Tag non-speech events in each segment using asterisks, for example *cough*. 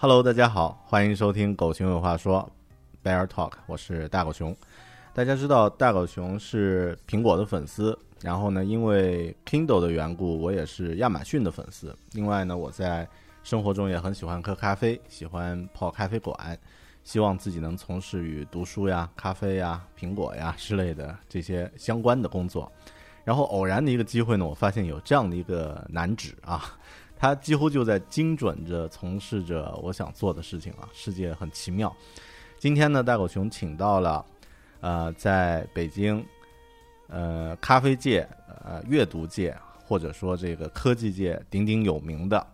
大家好，欢迎收听《狗熊有话说》（Bear Talk），我是大狗熊。大家知道大狗熊是苹果的粉丝，然后呢，因为 Kindle 的缘故，我也是亚马逊的粉丝。另外呢，我在生活中也很喜欢喝咖啡，喜欢泡咖啡馆，希望自己能从事与读书呀、咖啡呀、苹果呀之类的这些相关的工作。然后偶然的一个机会呢，我发现有这样的一个男子啊。他几乎就在精准着从事着我想做的事情啊！世界很奇妙。今天呢，大狗熊请到了，呃，在北京，呃，咖啡界、呃，阅读界，或者说这个科技界鼎鼎有名的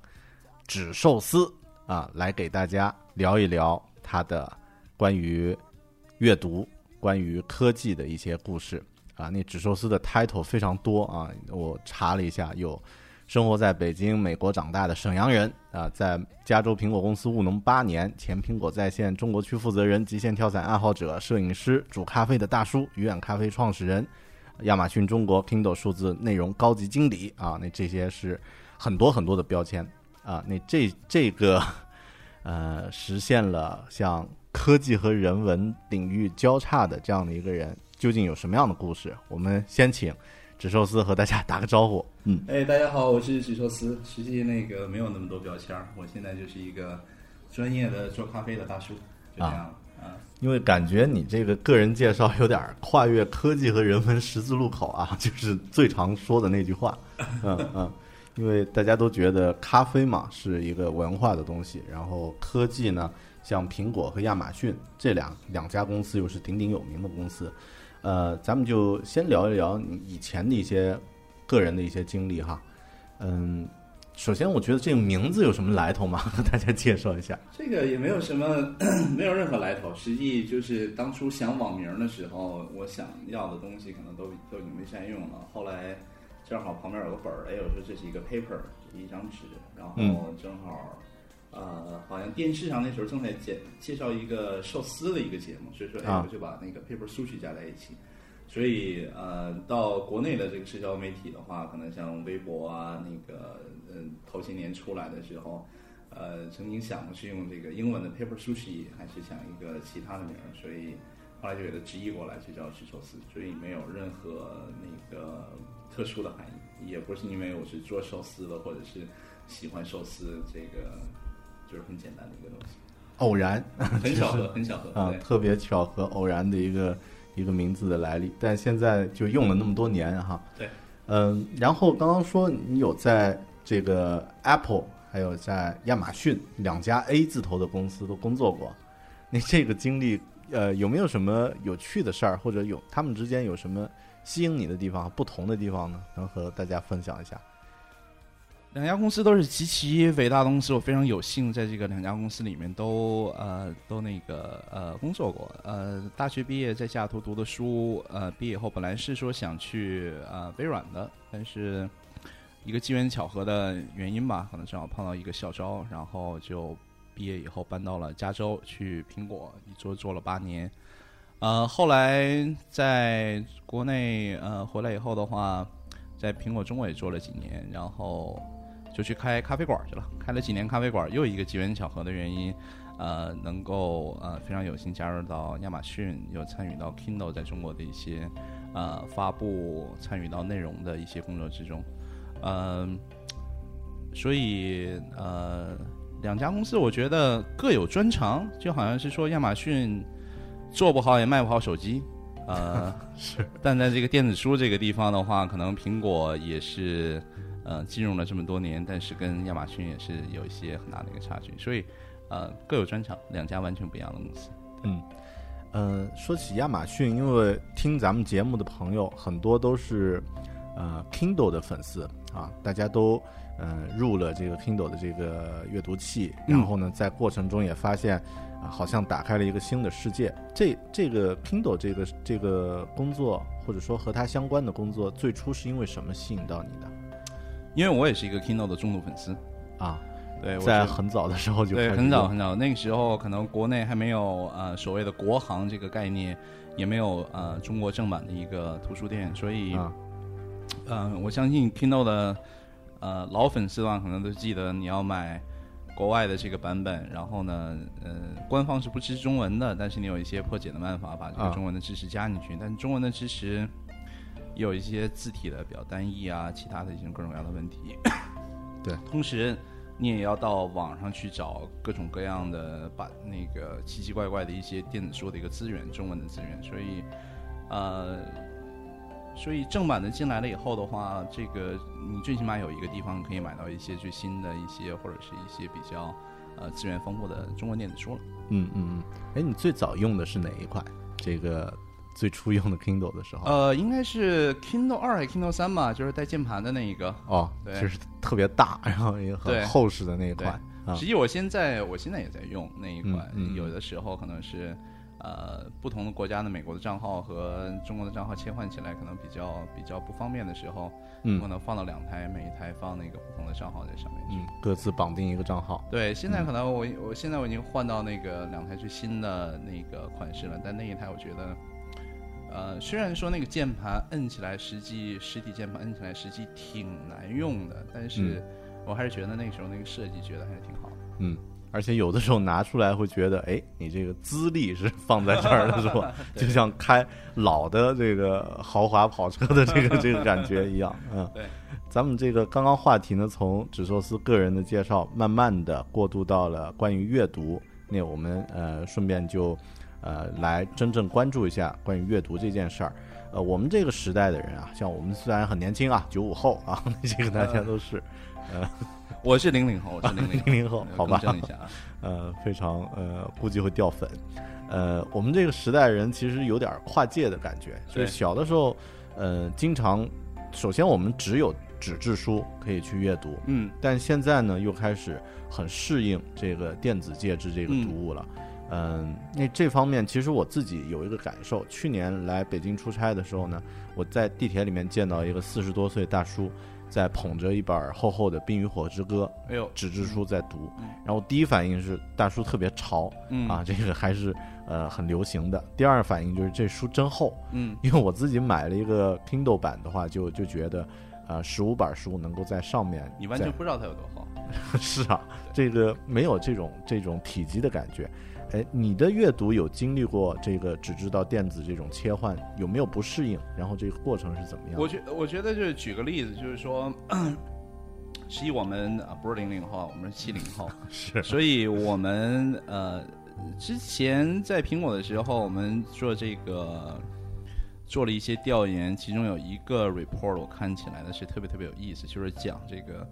纸寿司啊，来给大家聊一聊他的关于阅读、关于科技的一些故事啊。那纸寿司的 title 非常多啊，我查了一下有。生活在北京、美国长大的沈阳人啊，在加州苹果公司务农八年，前苹果在线中国区负责人、极限跳伞爱好者、摄影师、煮咖啡的大叔、鱼眼咖啡创始人、亚马逊中国 Kindle 数字内容高级经理啊，那这些是很多很多的标签啊。那这这个 *laughs* 呃，实现了像科技和人文领域交叉的这样的一个人，究竟有什么样的故事？我们先请。纸寿司和大家 *laughs* 打个招呼。嗯，哎，大家好，我是纸寿司。实际那个没有那么多标签儿，我现在就是一个专业的做咖啡的大叔，就这样。啊，因为感觉你这个个人介绍有点跨越科技和人文十字路口啊，*laughs* 就是最常说的那句话。嗯嗯，因为大家都觉得咖啡嘛是一个文化的东西，然后科技呢，像苹果和亚马逊这两两家公司又是鼎鼎有名的公司。呃，咱们就先聊一聊你以前的一些个人的一些经历哈。嗯，首先我觉得这个名字有什么来头吗？和 *laughs* 大家介绍一下。这个也没有什么，*clears throat* 没有任何来头。实际就是当初想网名的时候，我想要的东西可能都都已经没善用了。后来正好旁边有个本儿，哎，我说这是一个 paper，是一张纸，然后正好。呃，好像电视上那时候正在介介绍一个寿司的一个节目，所以说哎，我就把那个 paper sushi 加在一起。所以呃，到国内的这个社交媒体的话，可能像微博啊，那个嗯，头些年出来的时候，呃，曾经想的是用这个英文的 paper sushi，还是想一个其他的名儿，所以后来就给它直译过来，就叫吃寿司。所以没有任何那个特殊的含义，也不是因为我是做寿司的，或者是喜欢寿司这个。就是很简单的一个东西，偶然，很巧合，*laughs* 很巧合啊，特别巧合，偶然的一个一个名字的来历，但现在就用了那么多年哈。对，嗯，然后刚刚说你有在这个 Apple，还有在亚马逊两家 A 字头的公司都工作过，你这个经历呃，有没有什么有趣的事儿，或者有他们之间有什么吸引你的地方、不同的地方呢？能和大家分享一下？两家公司都是极其伟大的公司，我非常有幸在这个两家公司里面都呃都那个呃工作过。呃，大学毕业在西雅图读的书，呃，毕业后本来是说想去呃微软的，但是一个机缘巧合的原因吧，可能正好碰到一个校招，然后就毕业以后搬到了加州去苹果，一做做了八年。呃，后来在国内呃回来以后的话，在苹果中国也做了几年，然后。就去开咖啡馆去了，开了几年咖啡馆，又一个机缘巧合的原因，呃，能够呃非常有幸加入到亚马逊，又参与到 Kindle 在中国的一些呃发布，参与到内容的一些工作之中，嗯，所以呃两家公司我觉得各有专长，就好像是说亚马逊做不好也卖不好手机，呃 *laughs* 是，但在这个电子书这个地方的话，可能苹果也是。呃，进入了这么多年，但是跟亚马逊也是有一些很大的一个差距，所以，呃，各有专长，两家完全不一样的公司。嗯，呃，说起亚马逊，因为听咱们节目的朋友很多都是呃 Kindle 的粉丝啊，大家都呃入了这个 Kindle 的这个阅读器，然后呢，在过程中也发现啊，好像打开了一个新的世界。这这个 Kindle 这个这个工作，或者说和它相关的工作，最初是因为什么吸引到你的？因为我也是一个 Kindle 的重度粉丝，啊，对，在很早的时候就对，很早很早，那个时候可能国内还没有呃所谓的国行这个概念，也没有呃中国正版的一个图书店，所以，嗯，我相信 Kindle 的呃老粉丝的话，可能都记得你要买国外的这个版本，然后呢，呃，官方是不支持中文的，但是你有一些破解的办法，把这个中文的知识加进去，但中文的知识。有一些字体的比较单一啊，其他的一些各种各样的问题。*laughs* 对，同时你也要到网上去找各种各样的把那个奇奇怪怪的一些电子书的一个资源，中文的资源。所以，呃，所以正版的进来了以后的话，这个你最起码有一个地方可以买到一些最新的一些或者是一些比较呃资源丰富的中文电子书了。嗯嗯嗯。哎，你最早用的是哪一款？这个？最初用的 Kindle 的时候，呃，应该是 Kindle 二还是 Kindle 三吧，就是带键盘的那一个。哦，对，就是特别大，然后也很厚实的那一款。实际我现在我现在也在用那一款，有的时候可能是呃不同的国家的美国的账号和中国的账号切换起来可能比较比较不方便的时候，嗯，可能放到两台，每一台放那个不同的账号在上面，嗯，各自绑定一个账号。对，现在可能我我现在我已经换到那个两台最新的那个款式了，但那一台我觉得。呃，虽然说那个键盘摁起来，实际实体键盘摁起来实际挺难用的，但是我还是觉得那个时候那个设计觉得还是挺好的。嗯，而且有的时候拿出来会觉得，哎，你这个资历是放在这儿的是吧？*laughs* 就像开老的这个豪华跑车的这个这个感觉一样。嗯，*laughs* 对。咱们这个刚刚话题呢，从只寿司个人的介绍，慢慢的过渡到了关于阅读，那我们呃顺便就。呃，来真正关注一下关于阅读这件事儿。呃，我们这个时代的人啊，像我们虽然很年轻啊，九五后啊，*laughs* 这个大家都是。呃，我是零零后，我是零零零零后，好吧。一下啊。*laughs* 呃，非常呃，估计会掉粉。呃，我们这个时代人其实有点跨界的感觉，就是小的时候，呃，经常，首先我们只有纸质书可以去阅读，嗯，但现在呢，又开始很适应这个电子介质这个读物了。嗯，那这方面其实我自己有一个感受。去年来北京出差的时候呢，我在地铁里面见到一个四十多岁大叔，在捧着一本厚厚的《冰与火之歌》，哎呦，纸质书在读。然后第一反应是大叔特别潮，啊，这个还是呃很流行的。第二反应就是这书真厚，嗯，因为我自己买了一个 Kindle 版的话，就就觉得，呃，十五本书能够在上面，你完全不知道它有多厚。*laughs* 是啊，这个没有这种这种体积的感觉。哎，你的阅读有经历过这个纸质到电子这种切换，有没有不适应？然后这个过程是怎么样？我觉我觉得就是举个例子，就是说，实际我们啊不是零零后，我们是七零后，*laughs* 是，所以我们呃之前在苹果的时候，我们做这个做了一些调研，其中有一个 report 我看起来的是特别特别有意思，就是讲这个。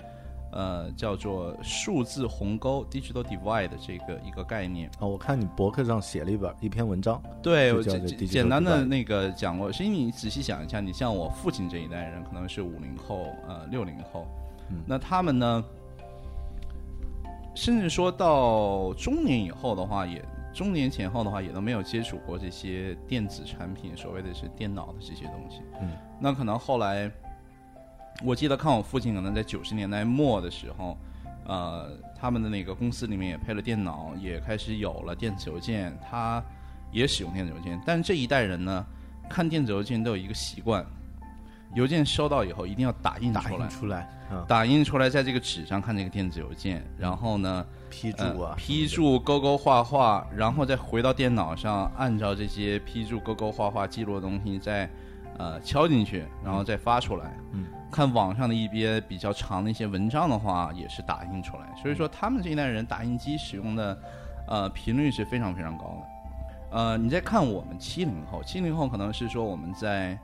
呃叫做数字鸿沟 （digital divide） 这个一个概念。哦，我看你博客上写了一本一篇文章，对，简简单的那个讲过。其实你仔细想一下，你像我父亲这一代人，可能是五零后、呃六零后，嗯那他们呢，甚至说到中年以后的话，也中年前后的话，也都没有接触过这些电子产品，所谓的是电脑的这些东西。嗯，那可能后来，我记得看我父亲可能在九十年代末的时候。呃，他们的那个公司里面也配了电脑，也开始有了电子邮件，他也使用电子邮件。但这一代人呢，看电子邮件都有一个习惯，邮件收到以后一定要打印出来印，出来，嗯，打印出来，在这个纸上看这个电子邮件，然后呢，批注啊，呃批注、勾勾画画，然后再回到电脑上，按照这些批注、勾勾画画记录的东西再呃敲进去，然后再发出来。嗯，看网上的一些比较长的一些文章的话，也是打印出来。所以说，他们这一代人打印机使用的呃频率是非常非常高的。呃，你再看我们七零后，七零后可能是说我们在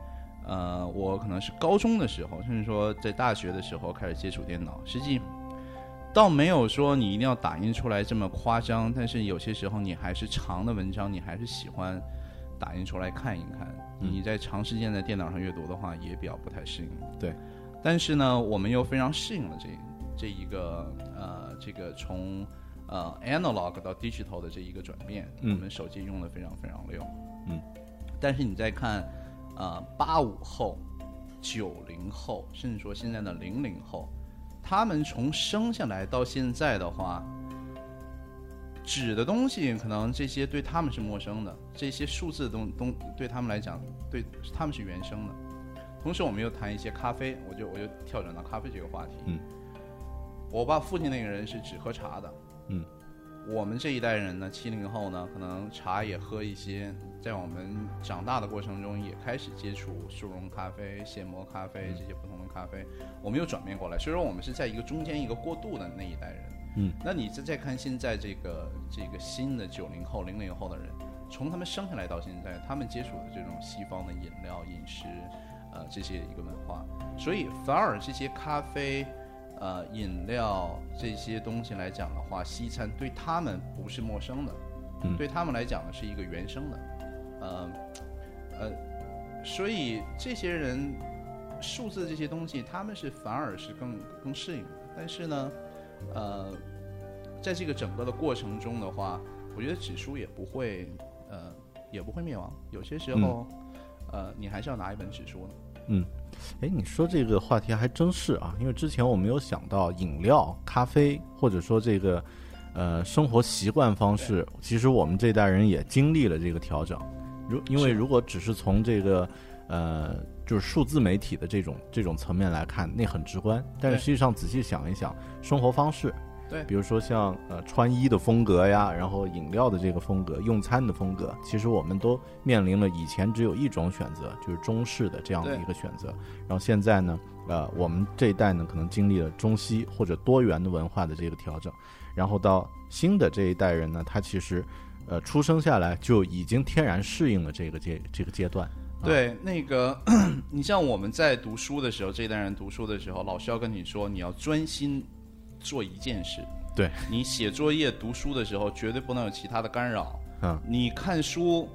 呃，我可能是高中的时候，甚至说在大学的时候开始接触电脑，实际倒没有说你一定要打印出来这么夸张，但是有些时候你还是长的文章，你还是喜欢打印出来看一看。嗯你在长时间在电脑上阅读的话，也比较不太适应。对，但是呢，我们又非常适应了这这一个呃，这个从呃 analog 到 digital 的这一个转变，嗯我们手机用的非常非常溜。嗯，但是你再看呃八五后、九零后，甚至说现在的零零后，他们从生下来到现在的话，纸的东西可能这些对他们是陌生的，这些数字的东东对他们来讲，对他们是原生的。同时，我们又谈一些咖啡，我就我就跳转到咖啡这个话题。嗯，我爸父亲那个人是只喝茶的。嗯，我们这一代人呢，七零后呢，可能茶也喝一些，在我们长大的过程中，也开始接触速溶咖啡、现磨咖啡这些不同的咖啡，我们又转变过来，所以说我们是在一个中间一个过渡的那一代人。嗯，那你再再看现在这个这个新的九零后、零零后的人，从他们生下来到现在，他们接触的这种西方的饮料、饮食，呃，这些一个文化，所以反而这些咖啡、呃饮料这些东西来讲的话，西餐对他们不是陌生的，嗯。对他们来讲呢是一个原生的，呃呃，所以这些人数字这些东西，他们是反而是更更适应的，但是呢，呃，在这个整个的过程中的话，我觉得指数也不会呃也不会灭亡，有些时候。呃，你还是要拿一本指数的。哎，你说这个话题还真是啊，因为之前我没有想到饮料、咖啡，或者说这个呃生活习惯方式，其实我们这代人也经历了这个调整。如因为如果只是从这个呃就是数字媒体的这种这种层面来看，那很直观。但是实际上仔细想一想，生活方式，对比如说像呃穿衣的风格呀，然后饮料的这个风格、用餐的风格，其实我们都面临了以前只有一种选择，就是中式的这样的一个选择。然后现在呢，呃，我们这一代呢，可能经历了中西或者多元的文化的这个调整，然后到新的这一代人呢，他其实呃出生下来就已经天然适应了这个阶这个阶段。啊对，那个 *clears throat* 你像我们在读书的时候，这一代人读书的时候，老师要跟你说，你要专心做一件事。对你写作业、读书的时候，绝对不能有其他的干扰。嗯，你看书，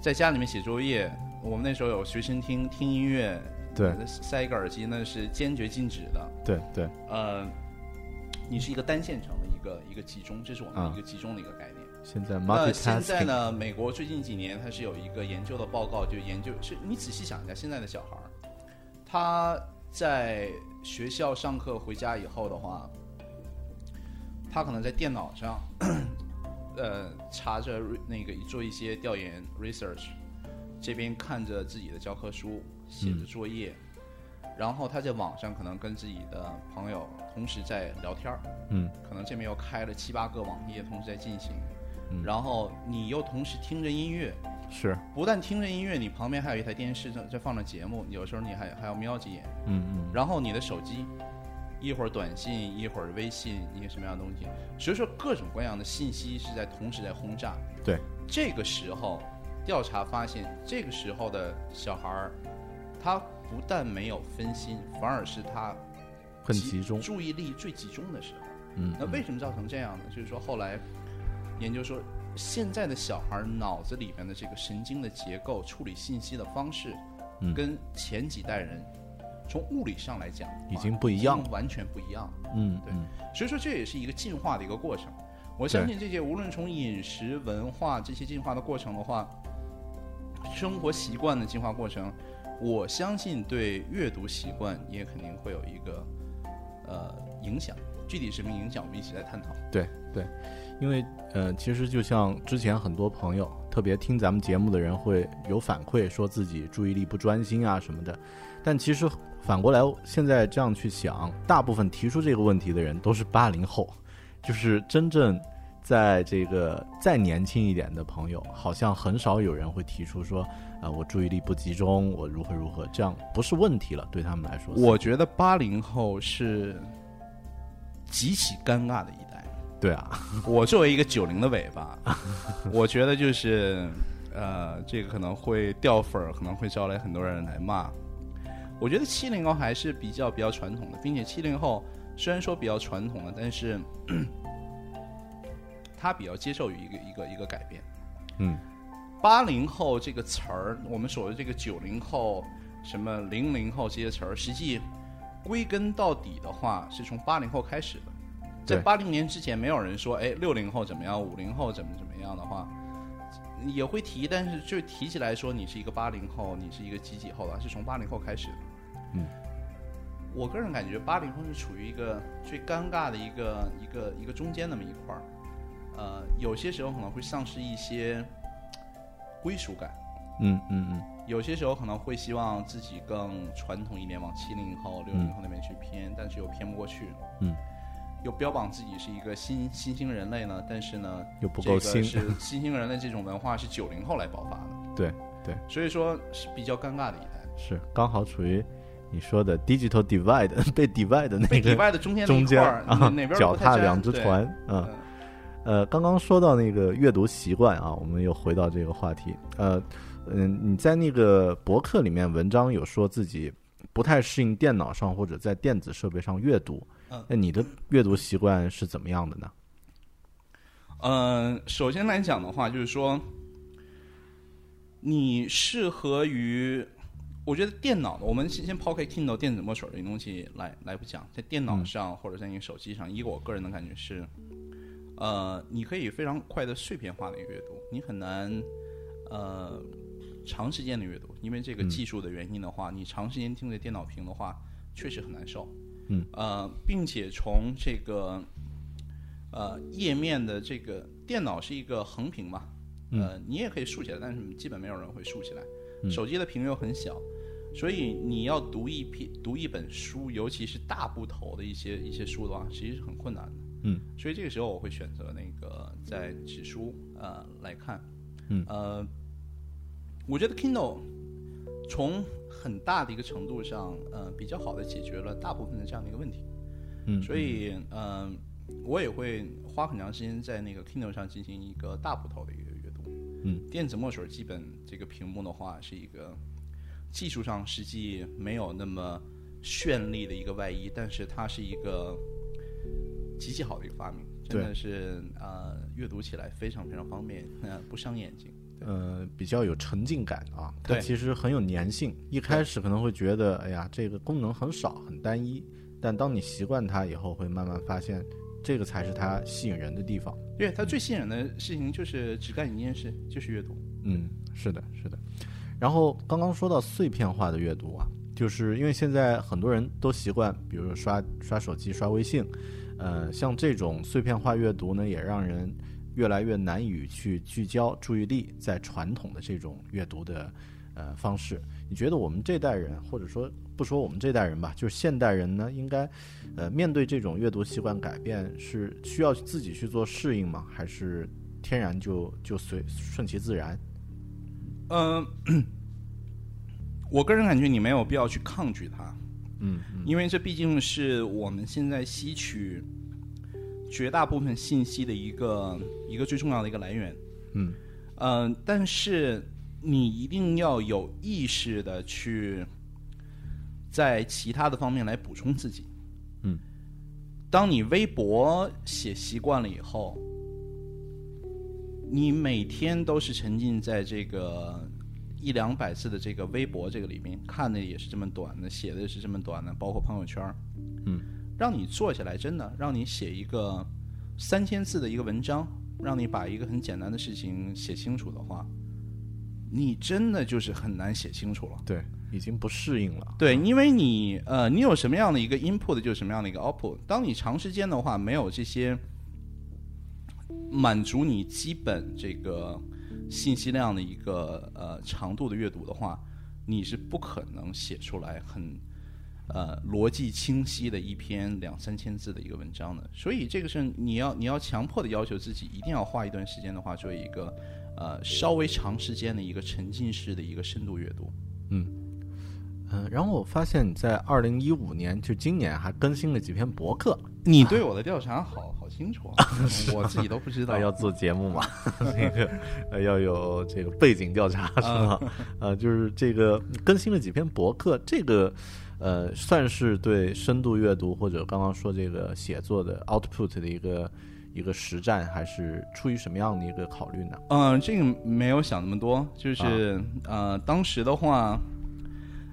在家里面写作业，我们那时候有随身听，听音乐，对塞一个耳机那是坚决禁止的。对对，呃，你是一个单线程的一个一个集中，这是我们啊一个集中的一个概念。现在那现在呢？美国最近几年它是有一个研究的报告，就研究是你仔细想一下，现在的小孩儿，他在学校上课回家以后的话，他可能在电脑上，呃，查着那个做一些调研 research，这边看着自己的教科书，写着作业，然后他在网上可能跟自己的朋友同时在聊天儿，嗯可能这边又开了七八个网页同时在进行，嗯然后你又同时听着音乐，是，不但听着音乐，你旁边还有一台电视在在放着节目，有时候你还还要瞄几眼，嗯嗯。然后你的手机，一会儿短信，一会儿微信，一个什么样的东西，所以说各种各样的信息是在同时在轰炸。对，这个时候调查发现，这个时候的小孩儿，他不但没有分心，反而是他很集中，注意力最集中的时候。嗯，那为什么造成这样呢？就是说后来研究说，现在的小孩脑子里面的这个神经的结构、处理信息的方式，嗯跟前几代人从物理上来讲已经不一样完全不一样。对嗯对所以说这也是一个进化的一个过程。我相信这些无论从饮食、文化这些进化的过程的话，生活习惯的进化过程，我相信对阅读习惯也肯定会有一个呃影响。具体什么影响，我们一起来探讨。对对，因为呃，其实就像之前很多朋友，特别听咱们节目的人会有反馈，说自己注意力不专心啊什么的。但其实反过来，现在这样去想，大部分提出这个问题的人都是八零后，*laughs* 就是真正在这个再年轻一点的朋友，好像很少有人会提出说，啊、我注意力不集中，我如何如何，这样不是问题了，对他们来说。我觉得八零后是极其尴尬的一。对啊，*laughs* 我作为一个九零的尾巴，*laughs* 我觉得就是呃，这个可能会掉粉儿，可能会招来很多人来骂。我觉得七零后还是比较比较传统的，并且七零后虽然说比较传统了，但是 *clears throat* 他比较接受于一个一个一个改变。嗯八零后这个词儿，我们所谓这个九零后、什么零零后这些词儿，实际归根到底的话，是从八零后开始的。在对八零年之前，没有人说，哎，六零后怎么样，五零后怎么怎么样的话，也会提，但是就提起来说你是一个八零后，你是一个几几后了，是从八零后开始的。嗯，我个人感觉八零后是处于一个最尴尬的一个一个一个中间那么一块儿，呃，有些时候可能会丧失一些归属感。嗯嗯嗯，有些时候可能会希望自己更传统一点，往七零后、六零后那边去偏，但是又偏不过去。嗯，又标榜自己是一个新新兴人类呢，但是呢，又不够新这个是 *laughs* 新兴人类这种文化是九零后来爆发的。对对，所以说是比较尴尬的一代，是刚好处于你说的 digital divide *laughs* 被 divide 的那个底外的中间啊哪哪边脚踏两只船，啊。嗯呃，刚刚说到那个阅读习惯啊，我们又回到这个话题。呃，嗯，你在那个博客里面文章有说自己不太适应电脑上或者在电子设备上阅读，嗯那你的阅读习惯是怎么样的呢？嗯，首先来讲的话，就是说，你适合于，我觉得电脑的，我们先先抛开 Kindle 电子墨水这东西来来不讲，在电脑上或者在你手机上，以我个人的感觉是，呃，你可以非常快的碎片化的阅读，你很难，呃，长时间的阅读，因为这个技术的原因的话，你长时间盯着电脑屏的话，确实很难受。嗯，呃，并且从这个呃页面的这个电脑是一个横屏嘛，呃，你也可以竖起来，但是基本没有人会竖起来。手机的屏又很小，所以你要读一篇读一本书，尤其是大部头的一些一些书的话，其实是很困难的。嗯，所以这个时候我会选择那个在纸书呃来看。嗯，呃，我觉得 Kindle 从很大的一个程度上，呃，比较好的解决了大部分的这样的一个问题。嗯，所以嗯、呃我也会花很长时间在那个 Kindle 上进行一个大部头的一个阅读。嗯，电子墨水基本这个屏幕的话是一个技术上实际没有那么绚丽的一个外衣，但是它是一个极其好的一个发明，真的是呃阅读起来非常非常方便，呃不伤眼睛。呃，比较有沉浸感啊，它其实很有粘性。一开始可能会觉得，哎呀，这个功能很少，很单一，但当你习惯它以后，会慢慢发现，这个才是它吸引人的地方。对它最吸引人的事情就是只干一件事，就是阅读。嗯，是的，是的。然后刚刚说到碎片化的阅读啊，就是因为现在很多人都习惯，比如说刷刷手机、刷微信，呃，像这种碎片化阅读呢，也让人越来越难以去聚焦注意力在传统的这种阅读的呃方式。你觉得我们这代人，或者说不说我们这代人吧，就是现代人呢，应该呃面对这种阅读习惯改变，是需要自己去做适应吗？还是天然就就随顺其自然？嗯、*coughs* 我个人感觉你没有必要去抗拒它，嗯因为这毕竟是我们现在吸取绝大部分信息的一个一个最重要的一个来源。嗯嗯、但是你一定要有意识的去在其他的方面来补充自己。嗯当你微博写习惯了以后，你每天都是沉浸在这个一两百字的这个微博这个里面，看的也是这么短的，写的也是这么短的，包括朋友圈嗯，让你坐下来，真的让你写一个三千字的一个文章，让你把一个很简单的事情写清楚的话，你真的就是很难写清楚了。对，已经不适应了。对，因为你呃，你有什么样的一个 input，就是什么样的一个 output。当你长时间的话没有这些满足你基本这个信息量的一个呃长度的阅读的话，你是不可能写出来很呃逻辑清晰的一篇两三千字的一个文章的。所以这个是你要你要强迫的要求自己，一定要花一段时间的话，做一个呃稍微长时间的一个沉浸式的一个深度阅读。嗯嗯，然后我发现你在二零一五年，就今年还更新了几篇博客。你对我的调查好好清楚啊，*laughs* 我自己都不知道。*laughs* 要做节目嘛，*laughs* 那个呃要有这个背景调查是吧？呃，就是这个更新了几篇博客，这个呃算是对深度阅读或者刚刚说这个写作的 output 的一个一个实战，还是出于什么样的一个考虑呢？嗯，这个没有想那么多，就是、呃，当时的话，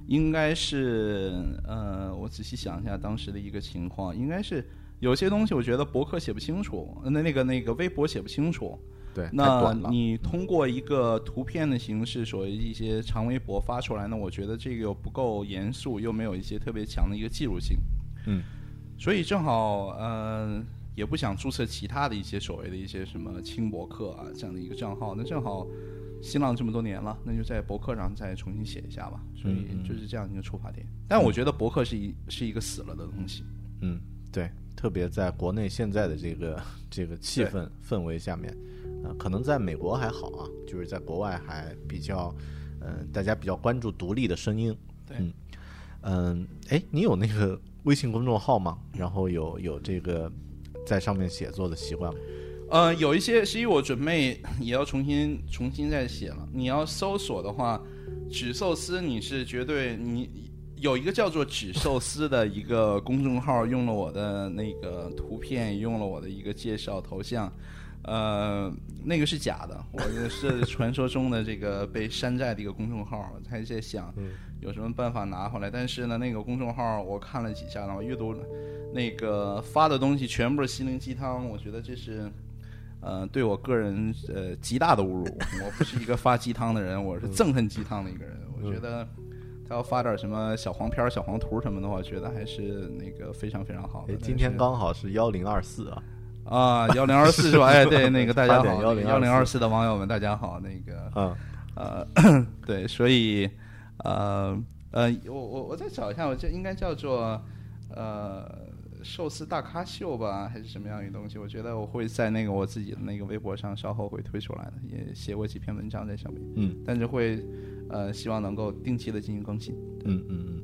应该是呃，我仔细想一下当时的一个情况，应该是有些东西我觉得博客写不清楚，呃那那个那个微博写不清楚，对，那短。你通过一个图片的形式，所谓一些长微博发出来呢，我觉得这个又不够严肃，又没有一些特别强的一个记录性。嗯，所以正好呃，也不想注册其他的一些所谓的一些什么轻博客啊这样的一个账号，那正好新浪这么多年了，那就在博客上再重新写一下吧。所以嗯嗯就是这样一个出发点。但我觉得博客是一是一个死了的东西。嗯，对，特别在国内现在的这个这个气氛氛围下面，呃，可能在美国还好啊，就是在国外还比较，呃，大家比较关注独立的声音。对嗯，嗯，哎，你有那个 *laughs* 微信公众号吗？然后有有这个在上面写作的习惯吗？呃，有一些是因为我准备也要重新重新再写了。你要搜索的话，纸寿司你是绝对你有一个叫做纸寿司的一个公众号，用了我的那个图片，用了我的一个介绍头像，呃，那个是假的，我是传说中的这个被山寨的一个公众号，我还在想有什么办法拿回来。但是呢，那个公众号我看了几下，然后阅读那个发的东西全部是心灵鸡汤，我觉得这是。呃，对我个人呃极大的侮辱。我不是一个发鸡汤的人，我是憎恨鸡汤的一个人。我觉得他要发点什么小黄片儿、小黄图什么的话，我觉得还是那个非常非常好的哎。，今天刚好是幺零二四啊，啊幺零二四是吧？哎，对，那个大家好，8.1024幺零二四的网友们大家好，那个嗯呃，*clears throat* 对，所以呃呃，我我我再找一下，我这应该叫做呃寿司大咖秀吧，还是什么样一个东西？我觉得我会在那个我自己的那个微博上稍后会推出来的，也写过几篇文章在上面，嗯但是会呃希望能够定期的进行更新。嗯嗯嗯。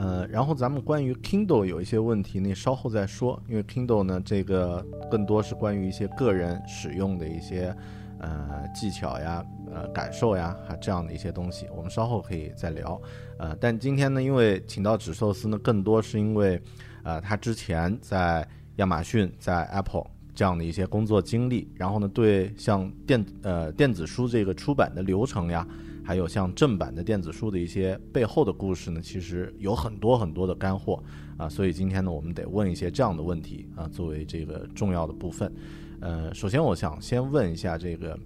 呃，然后咱们关于 Kindle 有一些问题，那稍后再说，因为 Kindle 呢，这个更多是关于一些个人使用的一些呃技巧呀、呃感受呀，还这样的一些东西，我们稍后可以再聊。呃，但今天呢，因为请到纸寿司呢，更多是因为呃他之前在亚马逊、在 Apple 这样的一些工作经历，然后呢，对像电呃电子书这个出版的流程呀。还有像正版的电子书的一些背后的故事呢，其实有很多很多的干货啊，所以今天呢，我们得问一些这样的问题啊，作为这个重要的部分。呃，首先我想先问一下这个，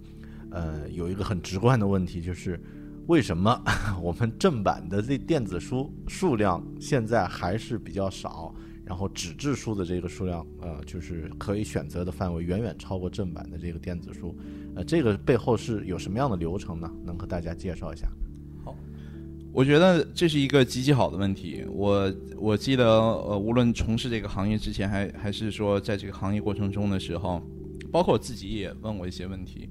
呃，有一个很直观的问题，就是为什么 *laughs* 我们正版的这电子书数量现在还是比较少？然后纸质书的这个数量，呃，就是可以选择的范围远远超过正版的这个电子书，呃，这个背后是有什么样的流程呢？能和大家介绍一下？好我觉得这是一个极其好的问题。我我记得，呃，无论从事这个行业之前，还还是说在这个行业过程中的时候，包括我自己也问过一些问题，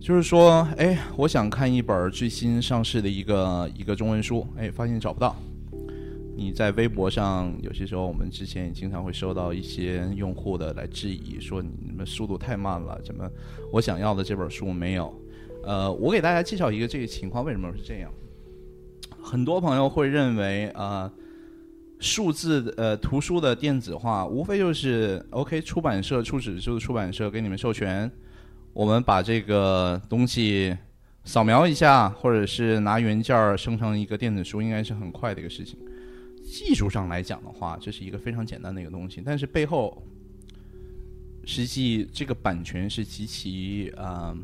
就是说，哎，我想看一本最新上市的一个一个中文书，哎，发现找不到。你在微博上，有些时候我们之前也经常会收到一些用户的来质疑，说你们速度太慢了，怎么我想要的这本书没有？呃，我给大家介绍一个这个情况，为什么是这样？很多朋友会认为啊、呃数字呃图书的电子化，无非就是 OK 出版社出纸书的出版社给你们授权，我们把这个东西扫描一下，或者是拿原件生成一个电子书，应该是很快的一个事情。技术上来讲的话，这是一个非常简单的一个东西，但是背后实际这个版权是极其啊、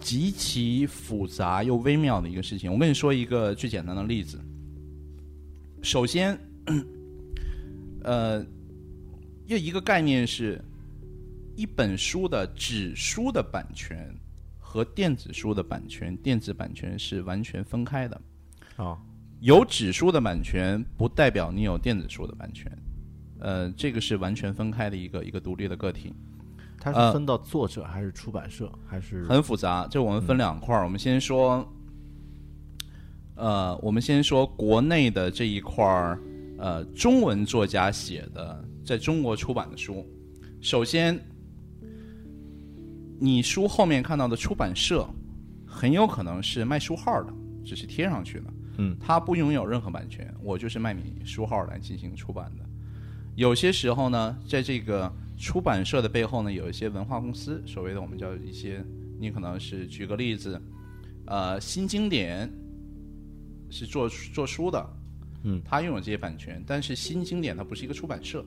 极其复杂又微妙的一个事情。我跟你说一个最简单的例子。首先，*coughs* 呃，又一个概念是，一本书的纸书的版权和电子书的版权、电子版权是完全分开的。啊，有纸书的版权，不代表你有电子书的版权。呃，这个是完全分开的一个一个独立的个体。它呃是分到作者还是出版社还是？很复杂。这我们分两块儿，我们先说，呃，我们先说国内的这一块儿，呃，中文作家写的在中国出版的书。首先，你书后面看到的出版社，很有可能是卖书号的，只是贴上去的。嗯，它不拥有任何版权，我就是卖你书号来进行出版的。有些时候呢，在这个出版社的背后呢，有一些文化公司，所谓的我们叫一些，你可能是举个例子，呃，新经典是做做书的，嗯，它拥有这些版权，但是新经典它不是一个出版社，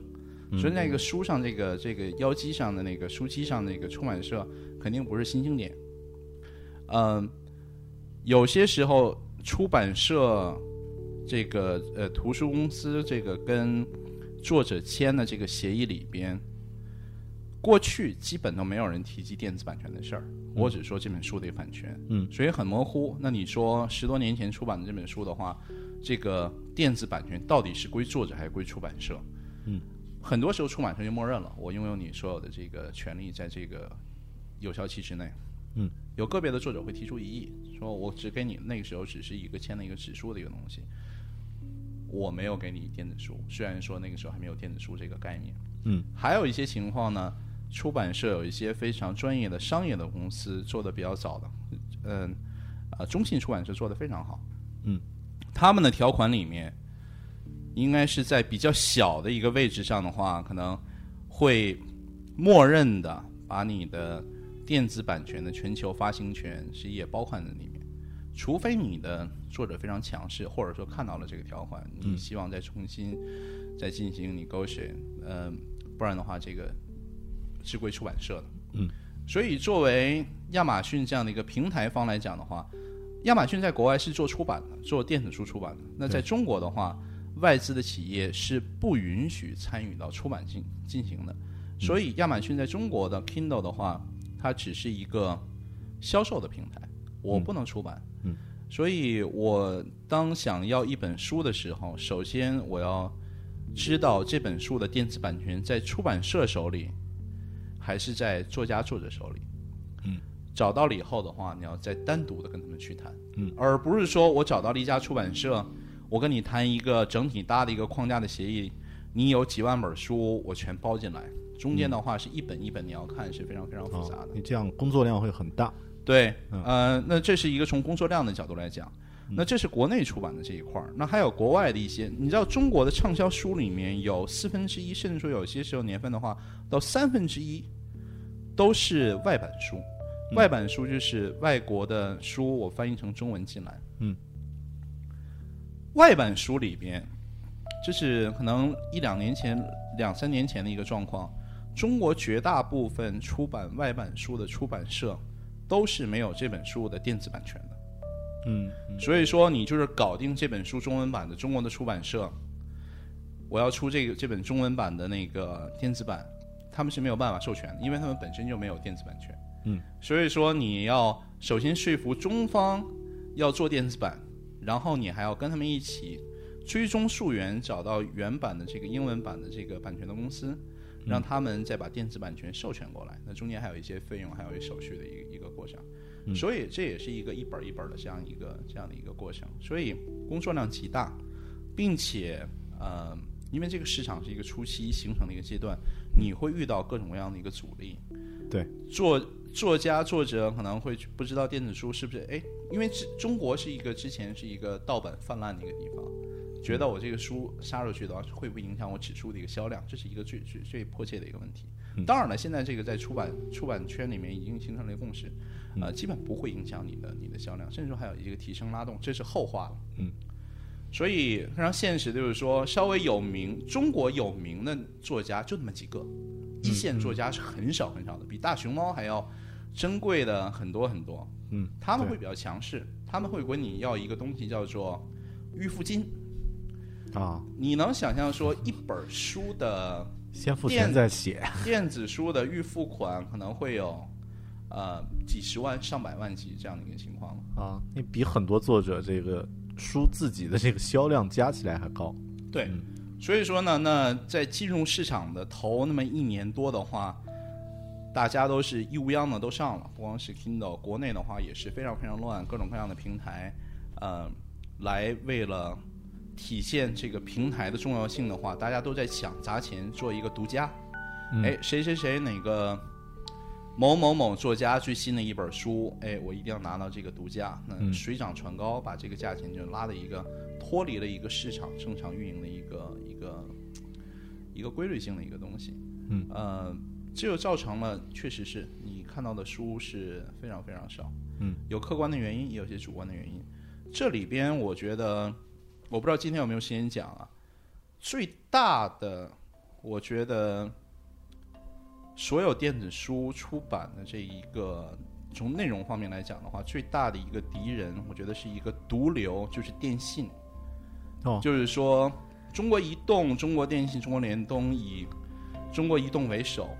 所以那个书上这个这个腰机上的那个书机上那个出版社肯定不是新经典，嗯、有些时候出版社这个呃图书公司这个跟作者签的这个协议里边，过去基本都没有人提及电子版权的事儿。我只说这本书的版权，嗯，所以很模糊。那你说十多年前出版的这本书的话，这个电子版权到底是归作者还是归出版社？嗯，很多时候出版社就默认了，我拥有你所有的这个权利，在这个有效期之内。嗯，有个别的作者会提出异议，说我只给你那个时候只是一个签了一个指书的一个东西，我没有给你电子书。虽然说那个时候还没有电子书这个概念。嗯，还有一些情况呢，出版社有一些非常专业的商业的公司做的比较早的，嗯，啊，中信出版社做的非常好。嗯，他们的条款里面，应该是在比较小的一个位置上的话，可能会默认的把你的电子版权的全球发行权是也包含在里面，除非你的作者非常强势，或者说看到了这个条款，你希望再重新再进行 negotiate，呃，不然的话，这个是归出版社的。嗯，所以作为亚马逊这样的一个平台方来讲的话，亚马逊在国外是做出版的，做电子书出版的。那在中国的话，外资的企业是不允许参与到出版进进行的。所以亚马逊在中国的 Kindle 的话，它只是一个销售的平台，我不能出版。嗯，所以我当想要一本书的时候，首先我要知道这本书的电子版权在出版社手里，还是在作家作者手里。嗯，找到了以后的话，你要再单独的跟他们去谈。嗯，而不是说我找到了一家出版社，我跟你谈一个整体大的一个框架的协议，你有几万本书，我全包进来。中间的话是一本一本你要看，是非常非常复杂的。哦，你这样工作量会很大。对，嗯呃，那这是一个从工作量的角度来讲，那这是国内出版的这一块儿。那还有国外的一些，你知道中国的畅销书里面有四分之一，甚至说有些时候年份的话，到三分之一都是外版书。外版书就是外国的书，我翻译成中文进来。嗯，外版书里边，这是可能一两年前、两三年前的一个状况。中国绝大部分出版外版书的出版社都是没有这本书的电子版权的。嗯所以说，你就是搞定这本书中文版的中国的出版社，我要出这个这本中文版的那个电子版，他们是没有办法授权的，因为他们本身就没有电子版权。嗯，所以说你要首先说服中方要做电子版，然后你还要跟他们一起追踪溯源，找到原版的这个英文版的这个版权的公司，让他们再把电子版权授权过来。那中间还有一些费用，还有一些手续的一个一个过程。所以这也是一个一本儿一本儿的这样一个这样的一个过程，所以工作量极大，并且呃，因为这个市场是一个初期形成的一个阶段，你会遇到各种各样的一个阻力。对，作作家作者可能会不知道电子书是不是哎，因为之中国是一个之前是一个盗版泛滥的一个地方，觉得我这个书杀出去的话，会不会影响我指数的一个销量？这是一个最最最迫切的一个问题。嗯当然了，现在这个在出版出版圈里面已经形成了一个共识，呃，基本不会影响你的你的销量，甚至说还有一个提升拉动，这是后话了。嗯，所以非常现实，就是说稍微有名中国有名的作家就那么几个，一线作家是很少很少的，比大熊猫还要珍贵的很多很多。嗯，他们会比较强势，他们会管你要一个东西叫做预付金。啊，你能想象说一本书的先付电钱再写，*laughs* 电子书的预付款可能会有呃几十万、上百万级这样的一个情况吗？啊，那比很多作者这个书自己的这个销量加起来还高。对，嗯所以说呢，那在进入市场的头那么一年多的话，大家都是一乌泱的都上了，不光是 Kindle，国内的话也是非常非常乱，各种各样的平台，呃，来为了体现这个平台的重要性的话，大家都在想砸钱做一个独家。嗯哎，谁谁谁哪个某某某作家最新的一本书，哎，我一定要拿到这个独家。那嗯水涨船高，把这个价钱就拉的一个脱离了一个市场正常运营的一个一个一个规律性的一个东西。嗯，呃，这就造成了确实是你看到的书是非常非常少。嗯，有客观的原因，也有些主观的原因。这里边我觉得，我不知道今天有没有时间讲啊。最大的，我觉得所有电子书出版的这一个从内容方面来讲的话，最大的一个敌人，我觉得是一个毒瘤，就是电信。哦就是说，中国移动、中国电信、中国联通以中国移动为首。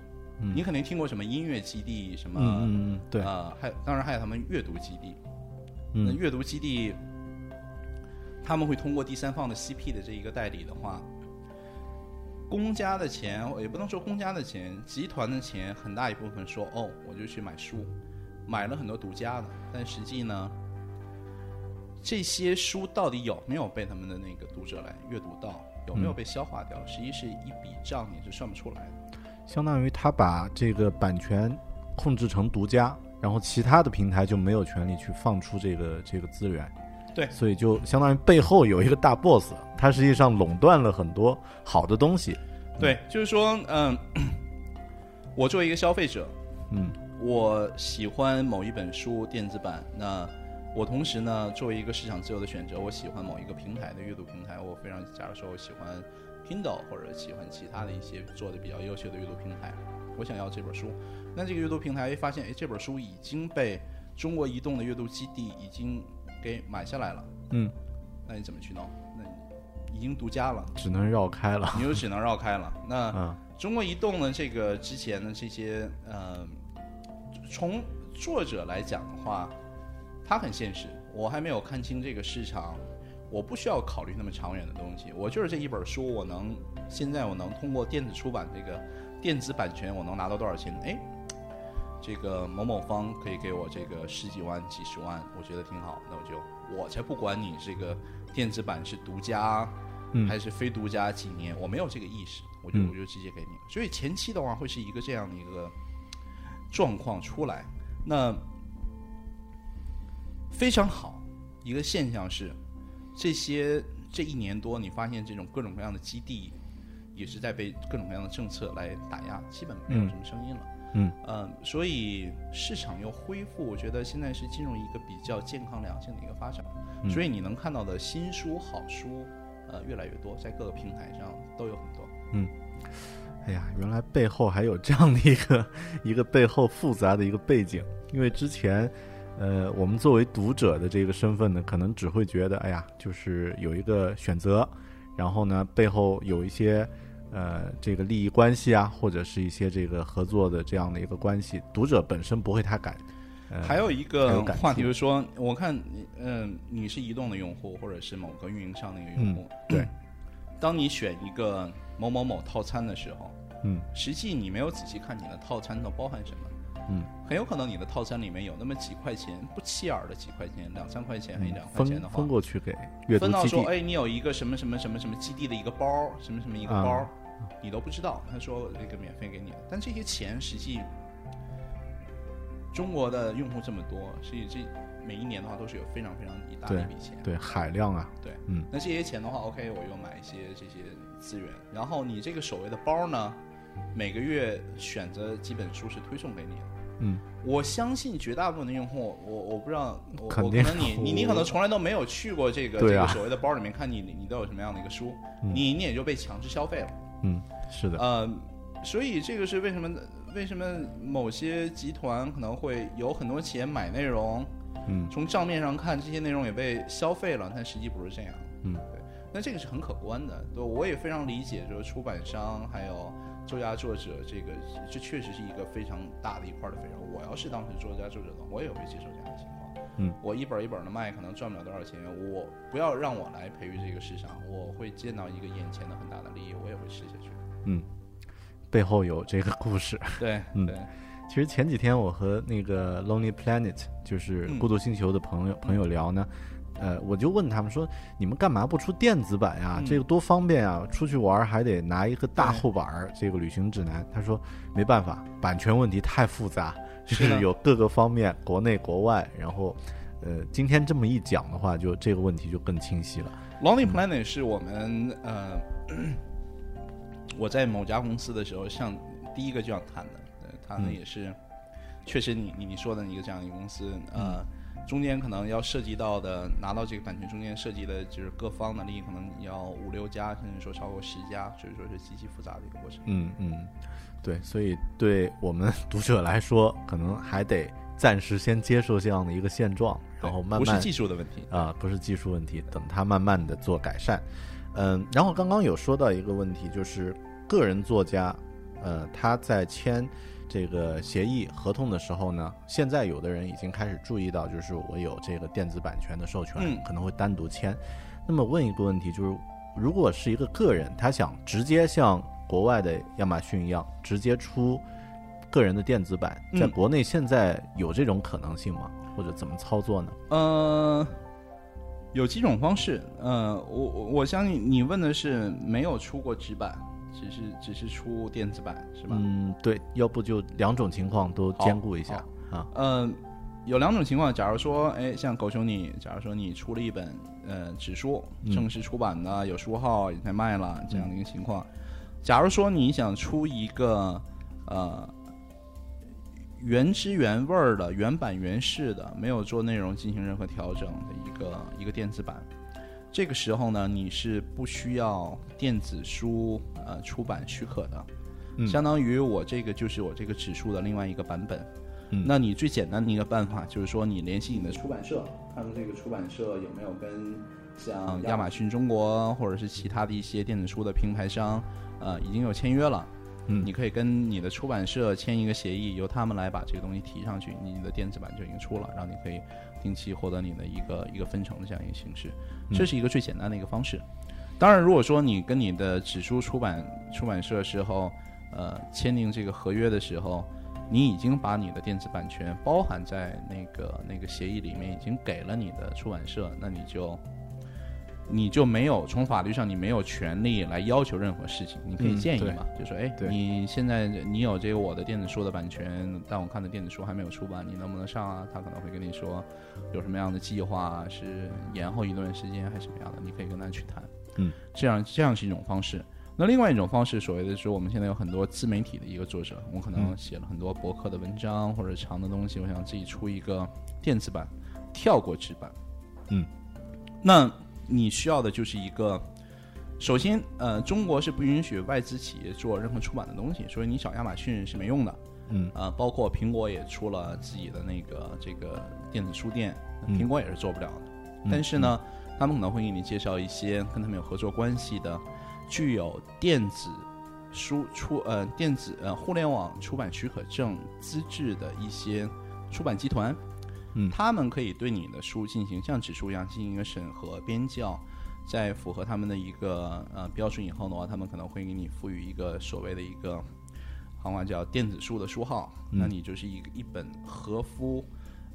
你肯定听过什么音乐基地，什么对，呃，还当然还有他们阅读基地。那嗯阅读基地，他们会通过第三方的 CP 的这一个代理的话，公家的钱也不能说公家的钱，集团的钱很大一部分说哦，我就去买书，买了很多独家的，但实际呢，这些书到底有没有被他们的那个读者来阅读到，有没有被消化掉，实际是一笔账你是算不出来的。相当于他把这个版权控制成独家，然后其他的平台就没有权利去放出这个这个资源。对。所以就相当于背后有一个大 boss，他实际上垄断了很多好的东西。对，就是说，嗯，我作为一个消费者，嗯。我喜欢某一本书电子版，那我同时呢，作为一个市场自由的选择，我喜欢某一个平台的阅读平台，我非常，假如说我喜欢 Kindle 或者喜欢其他的一些做的比较优秀的阅读平台，我想要这本书，那这个阅读平台发现，哎，这本书已经被中国移动的阅读基地已经给买下来了，嗯，那你怎么去弄？那你已经独家了，只能绕开了。你就只能绕开了。*laughs* 那嗯中国移动呢这个之前的这些呃，从作者来讲的话，他很现实。我还没有看清这个市场，我不需要考虑那么长远的东西。我就是这一本书，我能现在我能通过电子出版这个电子版权，我能拿到多少钱？哎，这个某某方可以给我这个十几万、几十万，我觉得挺好，那我就我才不管你这个电子版是独家嗯还是非独家几年，我没有这个意识，我就嗯我就直接给你。所以前期的话会是一个这样的一个状况出来。那非常好，一个现象是，这些这一年多，你发现这种各种各样的基地也是在被各种各样的政策来打压，基本没有嗯什么声音了。嗯呃，所以市场又恢复，我觉得现在是进入一个比较健康良性的一个发展。嗯所以你能看到的新书、好书，呃，越来越多，在各个平台上都有很多。嗯哎呀，原来背后还有这样的一个 *laughs* 一个背后复杂的一个背景。因为之前，呃，我们作为读者的这个身份呢，可能只会觉得，哎呀，就是有一个选择，然后呢，背后有一些呃这个利益关系啊，或者是一些这个合作的这样的一个关系，读者本身不会太感。呃、还有一个话题就是说，我看，嗯、你是移动的用户，或者是某个运营商的一个用户，对，当你选一个某某某套餐的时候，嗯实际你没有仔细看你的套餐都包含什么。嗯，很有可能你的套餐里面有那么几块钱不起眼儿的几块钱，两三块钱还是嗯两块钱的话分分，过去给分到说，哎，你有一个什么什么什么什么基地的一个包，什么什么一个包，啊你都不知道。他说这个免费给你，但这些钱实际中国的用户这么多，所以这每一年的话都是有非常非常一大一笔钱。对海量啊，对，嗯，那这些钱的话，OK，我又买一些这些资源，然后你这个所谓的包呢，每个月选择几本书是推送给你的。嗯，我相信绝大部分的用户，我我不知道，我肯定我可能你你你可能从来都没有去过这个、啊这个所谓的包里面看你你都有什么样的一个书，你你也就被强制消费了。嗯，是的，呃，所以这个是为什么为什么某些集团可能会有很多钱买内容，嗯从账面上看这些内容也被消费了，但实际不是这样。嗯，对，那这个是很可观的。对，我也非常理解，就是出版商还有作家作者这个，这确实是一个非常大的一块的费用。我要是当时作家作者的话，我也会接受这样的情况。嗯，我一本一本的卖，可能赚不了多少钱。我不要让我来培育这个市场，我会见到一个眼前的很大的利益，我也会吃下去。嗯，背后有这个故事。对，嗯对，其实前几天我和那个 Lonely Planet，就是嗯孤独星球的朋友、朋友聊呢，呃，我就问他们说，你们干嘛不出电子版呀？嗯这个多方便啊！出去玩还得拿一个大对厚本儿，这个旅行指南。他说没办法，版权问题太复杂，就是有各个方面，国内国外，然后。呃，今天这么一讲的话，就这个问题就更清晰了。Lonely Planet 是我们呃，*clears throat* 我在某家公司的时候，像第一个就要谈的，对，他呢嗯也是，确实你你你说的一个这样一个公司，呃，中间可能要涉及到的拿到这个版权，中间涉及的就是各方的利益，可能要五六家，甚至说超过十家，所以说是极其复杂的一个过程。嗯嗯，对，所以对我们 *laughs* 读者来说，可能还得暂时先接受这样的一个现状，然后慢慢不是技术的问题，啊、不是技术问题，等它慢慢的做改善。嗯，然后刚刚有说到一个问题，就是个人作家，呃，他在签这个协议合同的时候呢，现在有的人已经开始注意到，就是我有这个电子版权的授权，嗯可能会单独签。那么问一个问题，就是如果是一个个人，他想直接像国外的亚马逊一样，直接出个人的电子版，在嗯国内现在有这种可能性吗？或者怎么操作呢？呃，有几种方式。呃，我我我相信你问的是没有出过纸版，只是只是出电子版是吧？嗯，对，要不就两种情况都兼顾一下啊。呃，有两种情况，假如说，哎，像狗熊你，假如说你出了一本呃纸书，嗯正式出版的，有书号也在卖了这样的一个情况。假如说你想出一个呃原汁原味儿的、原版原式的，没有做内容进行任何调整的一个一个电子版，这个时候呢，你是不需要电子书呃出版许可的。嗯相当于我这个就是我这个指数的另外一个版本。嗯那你最简单的一个办法就是说，你联系你的出版社，看看这个出版社有没有跟像亚马逊中国或者是其他的一些电子书的平台商，呃，已经有签约了。嗯你可以跟你的出版社签一个协议，由他们来把这个东西提上去，你的电子版就已经出了，然后你可以定期获得你的一个一个分成的这样一个形式，嗯这是一个最简单的一个方式。当然，如果说你跟你的纸书出版出版社时候，呃，签订这个合约的时候，你已经把你的电子版权包含在那个那个协议里面，已经给了你的出版社，那你就你就没有从法律上你没有权利来要求任何事情，你可以建议嘛，就说哎，对你现在你有这个我的电子书的版权，但我看的电子书还没有出版，你能不能上啊？他可能会跟你说有什么样的计划，是延后一段时间还是什么样的，你可以跟他去谈。嗯，这样这样是一种方式。那另外一种方式，所谓的是我们现在有很多自媒体的一个作者，我可能嗯写了很多博客的文章或者长的东西，我想自己出一个电子版，跳过纸版。嗯，那你需要的就是一个，首先，呃，中国是不允许外资企业做任何出版的东西，所以你找亚马逊是没用的。嗯呃，包括苹果也出了自己的那个这个电子书店，嗯苹果也是做不了的。嗯但是呢，他们可能会给你介绍一些跟他们有合作关系的，具有电子书出呃电子呃互联网出版许可证资质的一些出版集团，嗯他们可以对你的书进行像指数一样进行一个审核编校。在符合他们的一个呃标准以后的话，他们可能会给你赋予一个所谓的一个行话叫电子书的书号，嗯那你就是一个一本合乎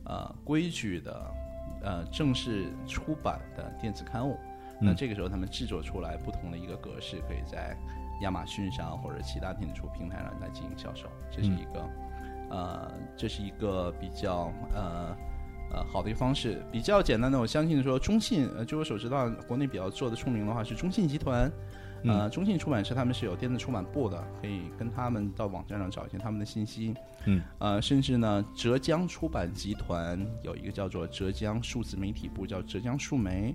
呃规矩的呃正式出版的电子刊物。那嗯这个时候，他们制作出来不同的一个格式，可以在亚马逊上或者其他电子书平台上来进行销售，这是一个呃，这是一个比较呃呃好的一个方式。比较简单的，我相信说中信，呃，据我所知道，国内比较做的出名的话是中信集团。呃，中信出版社他们是有电子出版部的，可以跟他们到网站上找一些他们的信息。嗯，呃，甚至呢，浙江出版集团有一个叫做浙江数字媒体部，叫浙江数媒，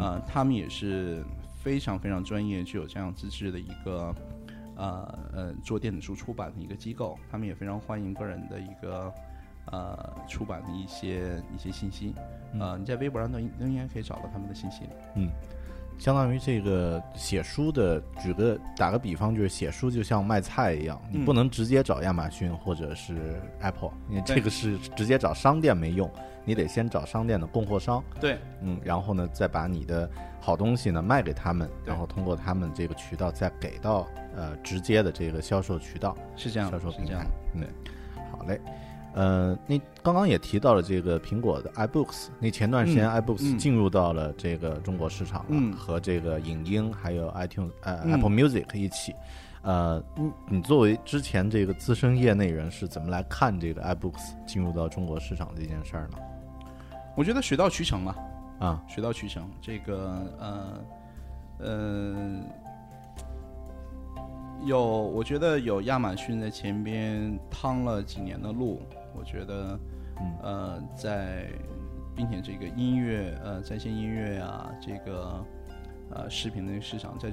呃，他们也是非常非常专业、具有这样资质的一个呃呃做电子书出版的一个机构，他们也非常欢迎个人的一个呃出版的一些一些信息。呃，你在微博上都应都应该可以找到他们的信息。嗯。相当于这个写书的，举个打个比方，就是写书就像卖菜一样，你不能直接找亚马逊或者是 Apple，因为这个是直接找商店没用，你得先找商店的供货商。对，嗯，然后呢，再把你的好东西呢卖给他们，然后通过他们这个渠道再给到呃直接的这个销售渠道，是这样，销售平台。对，好嘞。呃，那刚刚也提到了这个苹果的 iBooks，那前段时间 iBooks 进入到了这个中国市场了，和这个影音还有 iTunes 呃 Apple Music 一起。呃，你你作为之前这个资深业内人士，怎么来看这个 iBooks 进入到中国市场这件事儿呢？我觉得水到渠成嘛，啊，水到渠成。这个呃呃，有我觉得有亚马逊在前边趟了几年的路。我觉得，呃，在，并且这个音乐，呃，在线音乐啊，这个，呃，视频的市场，在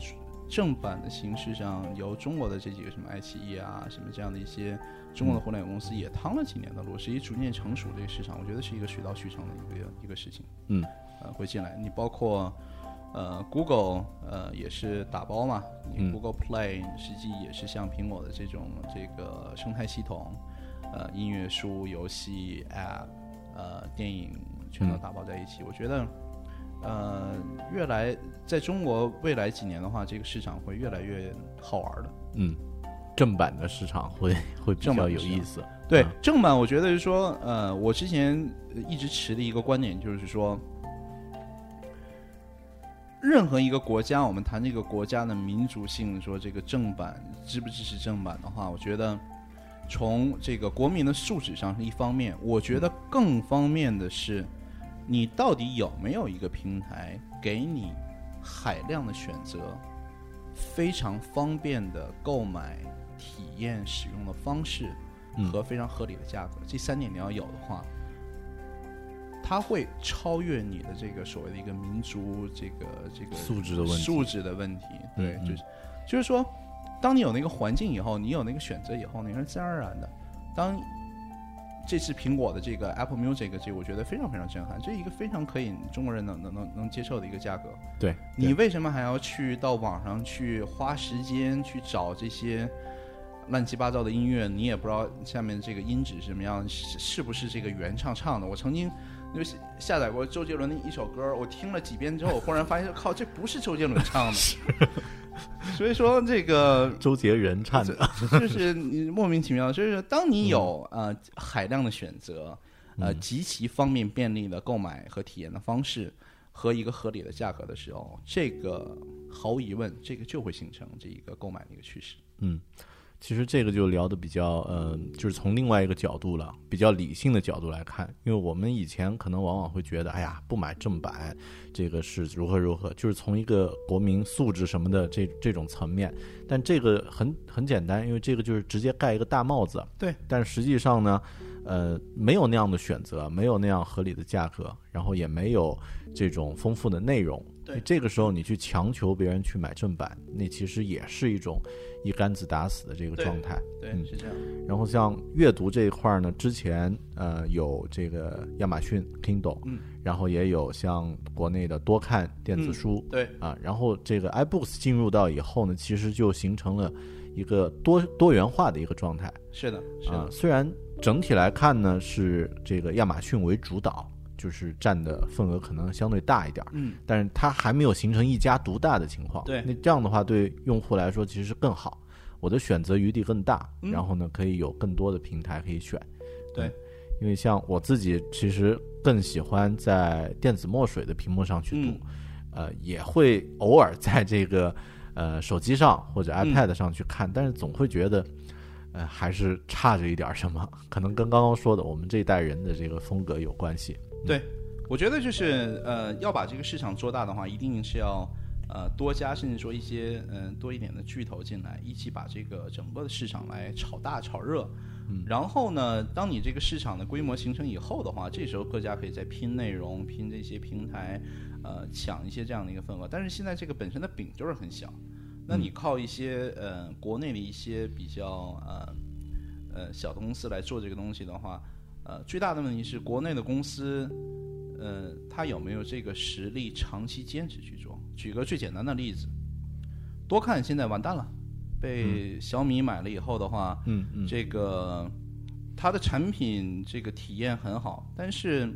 正版的形式上，由中国的这几个什么爱奇艺啊，什么这样的一些中国的互联网公司也趟了几年的路，实际逐渐成熟这个市场，我觉得是一个水到渠成的一个一个事情。嗯，呃，会进来，你包括，呃，Google，呃，也是打包嘛，你 Google Play 实际也是像苹果的这种这个生态系统。呃，音乐、书、游戏、App，呃，电影全都打包在一起。我觉得，呃，越来在中国未来几年的话，这个市场会越来越好玩的。嗯，正版的市场会会比较有意思。对，正版我觉得是说，呃，我之前一直持的一个观点就是说，任何一个国家，我们谈这个国家的民族性，说这个正版支不支持正版的话，我觉得。从这个国民的素质上是一方面，我觉得更方面的是，你到底有没有一个平台给你海量的选择，非常方便的购买、体验、使用的方式和非常合理的价格，这三点你要有的话，它会超越你的这个所谓的一个民族这个这个素质的问题。素质的问题，对，就是就是说。当你有那个环境以后，你有那个选择以后，你是自然而然的。当这次苹果的这个 Apple Music 这，我觉得非常非常震撼，这是一个非常可以中国人能能能能接受的一个价格。对，你为什么还要去到网上去花时间去找这些乱七八糟的音乐？你也不知道下面这个音质什么样，是是不是这个原唱唱的？我曾经就下载过周杰伦的一首歌，我听了几遍之后，我忽然发现，靠，这不是周杰伦唱的。*laughs* *laughs* *laughs* 所以说，这个周杰伦唱的，就是你莫名其妙。所以说当你有呃海量的选择，呃极其方便便利的购买和体验的方式，和一个合理的价格的时候，这个毫无疑问，这个就会形成这一个购买的一个趋势。嗯。其实这个就聊的比较，呃，就是从另外一个角度了，比较理性的角度来看。因为我们以前可能往往会觉得，哎呀，不买正版，这个是如何如何，就是从一个国民素质什么的这这种层面。但这个很很简单，因为这个就是直接盖一个大帽子。对。但实际上呢，呃，没有那样的选择，没有那样合理的价格，然后也没有这种丰富的内容。对。这个时候你去强求别人去买正版，那其实也是一种。一竿子打死的这个状态，对，是这样。然后像阅读这一块呢，之前呃有这个亚马逊 Kindle，嗯，然后也有像国内的多看电子书，对啊，然后这个 iBooks 进入到以后呢，其实就形成了一个多多元化的一个状态。是的，是的。虽然整体来看呢，是这个亚马逊为主导。就是占的份额可能相对大一点，嗯，但是它还没有形成一家独大的情况，对，那这样的话对用户来说其实更好，我的选择余地更大，然后呢可以有更多的平台可以选，对，因为像我自己其实更喜欢在电子墨水的屏幕上去读，呃，也会偶尔在这个呃手机上或者 iPad 上去看，但是总会觉得。呃，还是差着一点什么，可能跟刚刚说的我们这一代人的这个风格有关系。对，我觉得就是呃，要把这个市场做大的话，一定是要呃多加，甚至说一些嗯、呃、多一点的巨头进来，一起把这个整个的市场来炒大炒热。嗯然后呢，当你这个市场的规模形成以后的话，这时候各家可以再拼内容、拼这些平台，呃，抢一些这样的一个份额。但是现在这个本身的饼就是很小，那你靠一些呃国内的一些比较呃呃小的公司来做这个东西的话，呃，最大的问题是国内的公司，呃，它有没有这个实力长期坚持去做？举个最简单的例子，多看现在完蛋了，被小米买了以后的话，嗯嗯，这个它的产品这个体验很好，但是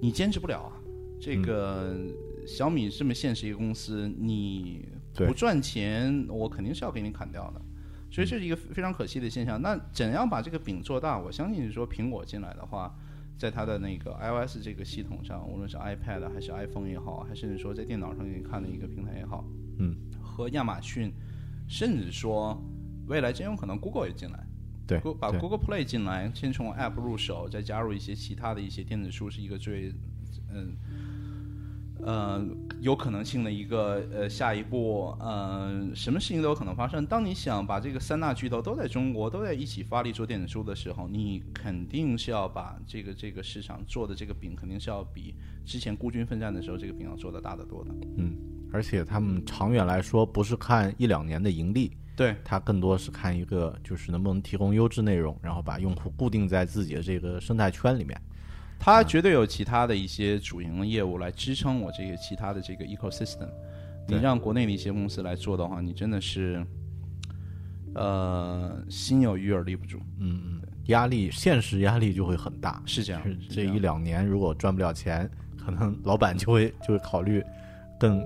你坚持不了啊。这个小米这么现实一个公司，你不赚钱，我肯定是要给你砍掉的。所以这是一个非常可惜的现象。那怎样把这个饼做大？我相信说苹果进来的话，在它的那个 iOS 这个系统上，无论是 iPad 还是 iPhone 也好，还甚至说在电脑上给你看的一个平台也好，嗯，和亚马逊，甚至说未来真有可能 Google 也进来。对把 Google Play 进来，先从 App 入手，再加入一些其他的一些电子书，是一个最嗯呃有可能性的一个呃下一步，呃什么事情都有可能发生。当你想把这个三大巨头都在中国都在一起发力做电子书的时候，你肯定是要把这个这个市场做的这个饼，肯定是要比之前孤军奋战的时候这个饼要做的大得多的。嗯，而且他们长远来说，不是看一两年的盈利，对，它更多是看一个就是能不能提供优质内容，然后把用户固定在自己的这个生态圈里面。它绝对有其他的一些主营的业务来支撑我这个其他的这个 ecosystem。你让国内的一些公司来做的话，你真的是，呃，心有余而力不足，嗯嗯，压力现实压力就会很大。是这样。是这一两年如果赚不了钱，可能老板就会就会考虑更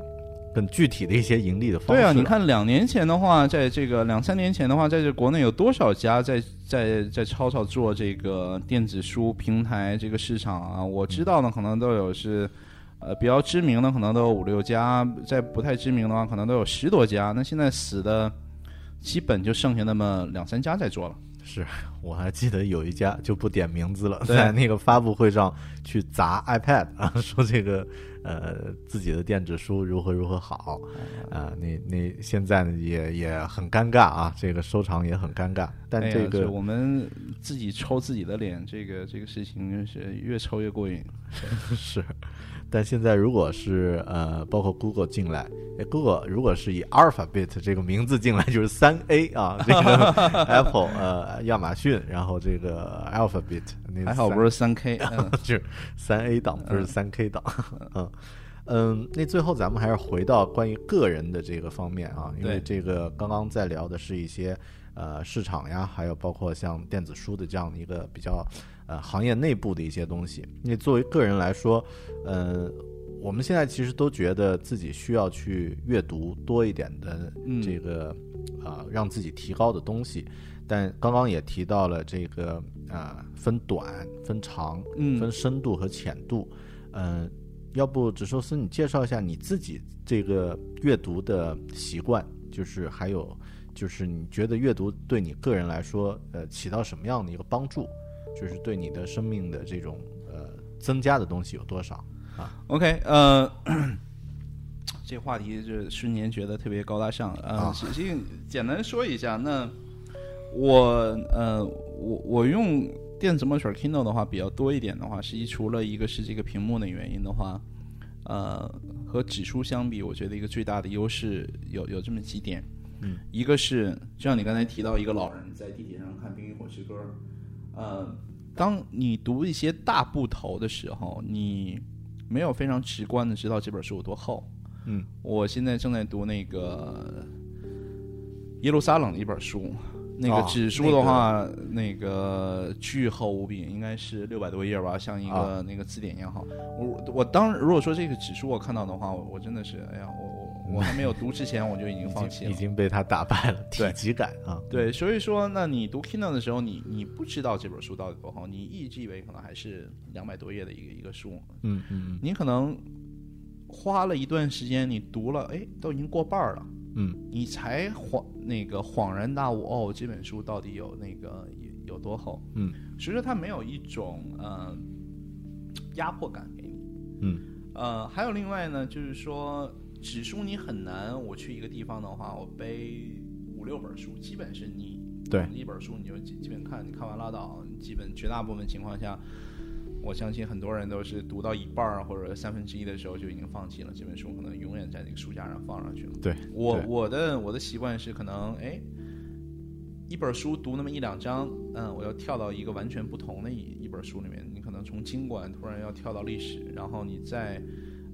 更具体的一些盈利的方式。对啊，你看两年前的话，在这个两三年前的话，在这国内有多少家在在在超超做这个电子书平台这个市场啊？我知道呢可能都有是，呃，比较知名的可能都有五六家，在不太知名的话，可能都有十多家。那现在死的，基本就剩下那么两三家在做了。是 *laughs* 我还记得有一家就不点名字了，在那个发布会上去砸 iPad 啊，说这个呃自己的电子书如何如何好啊、那那现在呢也也很尴尬啊，这个收藏也很尴尬。但这个、我们自己抽自己的脸，这个这个事情是越抽越过瘾。*laughs* 是，但现在如果是呃，包括 Google 进来，哎，Google 如果是以 Alphabet 这个名字进来，就是三 A 啊，*laughs* 这个 Apple 呃，亚马逊，然后这个 Alphabet 还好不是三 K，*laughs* 嗯，就是三 A 档，不是三 K 档。嗯。嗯，那最后咱们还是回到关于个人的这个方面啊，因为这个刚刚在聊的是一些呃市场呀，还有包括像电子书的这样的一个比较呃行业内部的一些东西。那作为个人来说，呃，我们现在其实都觉得自己需要去阅读多一点的嗯这个啊、呃让自己提高的东西。但刚刚也提到了这个啊、分短、分长、嗯分深度和浅度。嗯、要不只寿司你介绍一下你自己这个阅读的习惯，就是还有就是你觉得阅读对你个人来说，呃，起到什么样的一个帮助？就是对你的生命的这种呃增加的东西有多少啊？OK，呃，这话题就瞬间觉得特别高大上。呃，啊实际简单说一下，那我呃，我我用电子墨水 Kindle 的话比较多一点的话，实际除了一个是这个屏幕的原因的话，呃，和纸书相比，我觉得一个最大的优势有有这么几点。嗯，一个是就像你刚才提到，一个老人在地铁上看《冰与火之歌》，呃，当你读一些大部头的时候，你没有非常直观的知道这本书有多厚。嗯，我现在正在读那个耶路撒冷的一本书，那个哦纸书的话，那个巨厚无比，应该是六百多页吧，像一个啊那个字典一样厚。我我当如果说这个纸书我看到的话，我我真的是，哎呀，我我我还没有读之前我就已经放弃了已经。被他打败了，体对积感啊，对，所以说，那你读 Kindle 的时候，你你不知道这本书到底多厚，你一直以为可能还是两百多页的一个一个书，嗯嗯你可能花了一段时间，你读了，哎，都已经过半了，嗯你才恍那个恍然大悟，哦，这本书到底有那个有有多厚？嗯，所以说它没有一种呃压迫感给你。嗯呃，还有另外呢，就是说纸书你很难，我去一个地方的话，我背五六本书，基本是你对一本书你就基基本看，你看完拉倒，基本绝大部分情况下。我相信很多人都是读到一半儿或者三分之一的时候就已经放弃了这本书，可能永远在那个书架上放上去了。对我我的我的习惯是可能哎，一本书读那么一两章，嗯，我要跳到一个完全不同的一一本书里面，你可能从经管突然要跳到历史，然后你再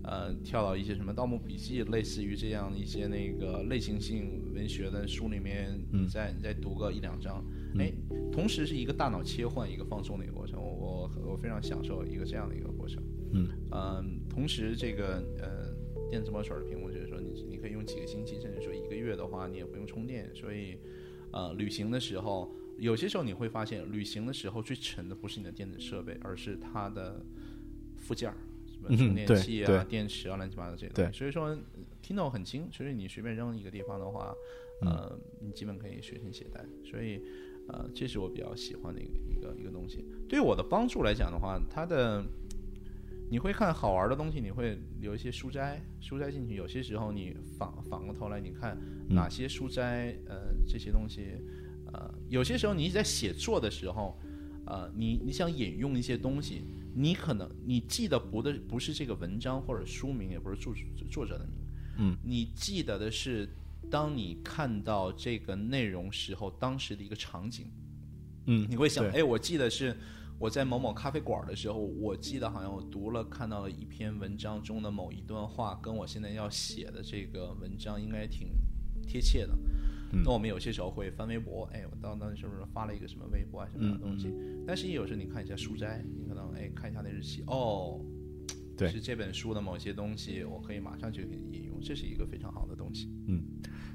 呃跳到一些什么《盗墓笔记》类似于这样一些那个类型性文学的书里面，嗯你再你再读个一两章，哎，同时是一个大脑切换、一个放松的一个过程，我我我非常享受一个这样的一个过程。嗯嗯，同时这个呃电子墨水的屏幕就是说你你可以用几个星期，甚至说一个月的话，你也不用充电，所以呃旅行的时候，有些时候你会发现，旅行的时候最沉的不是你的电子设备，而是它的附件儿。充电器啊、对电池啊、乱七八糟这些东西，对所以说 Kindle 很轻，所以你随便扔一个地方的话，呃，你基本可以随身携带。所以，呃，这是我比较喜欢的一个一个一个东西。对我的帮助来讲的话，它的你会看好玩的东西，你会留一些书摘，书摘进去。有些时候你反反过头来，你看哪些书摘，呃，这些东西，呃，有些时候你在写作的时候，呃，你你想引用一些东西，你可能你记得不的不是这个文章或者书名，也不是作作者的名，嗯，你记得的是当你看到这个内容时候当时的一个场景，嗯你会想，对。哎，我记得是我在某某咖啡馆的时候，我记得好像我读了看到了一篇文章中的某一段话，跟我现在要写的这个文章应该挺贴切的。嗯那我们有些时候会翻微博，哎，我当当时是不是发了一个什么微博啊什么样的东西？嗯但是也有时候你看一下书摘，你可能哎看一下那日期，哦，对是这本书的某些东西，我可以马上就可以引用，这是一个非常好的东西。嗯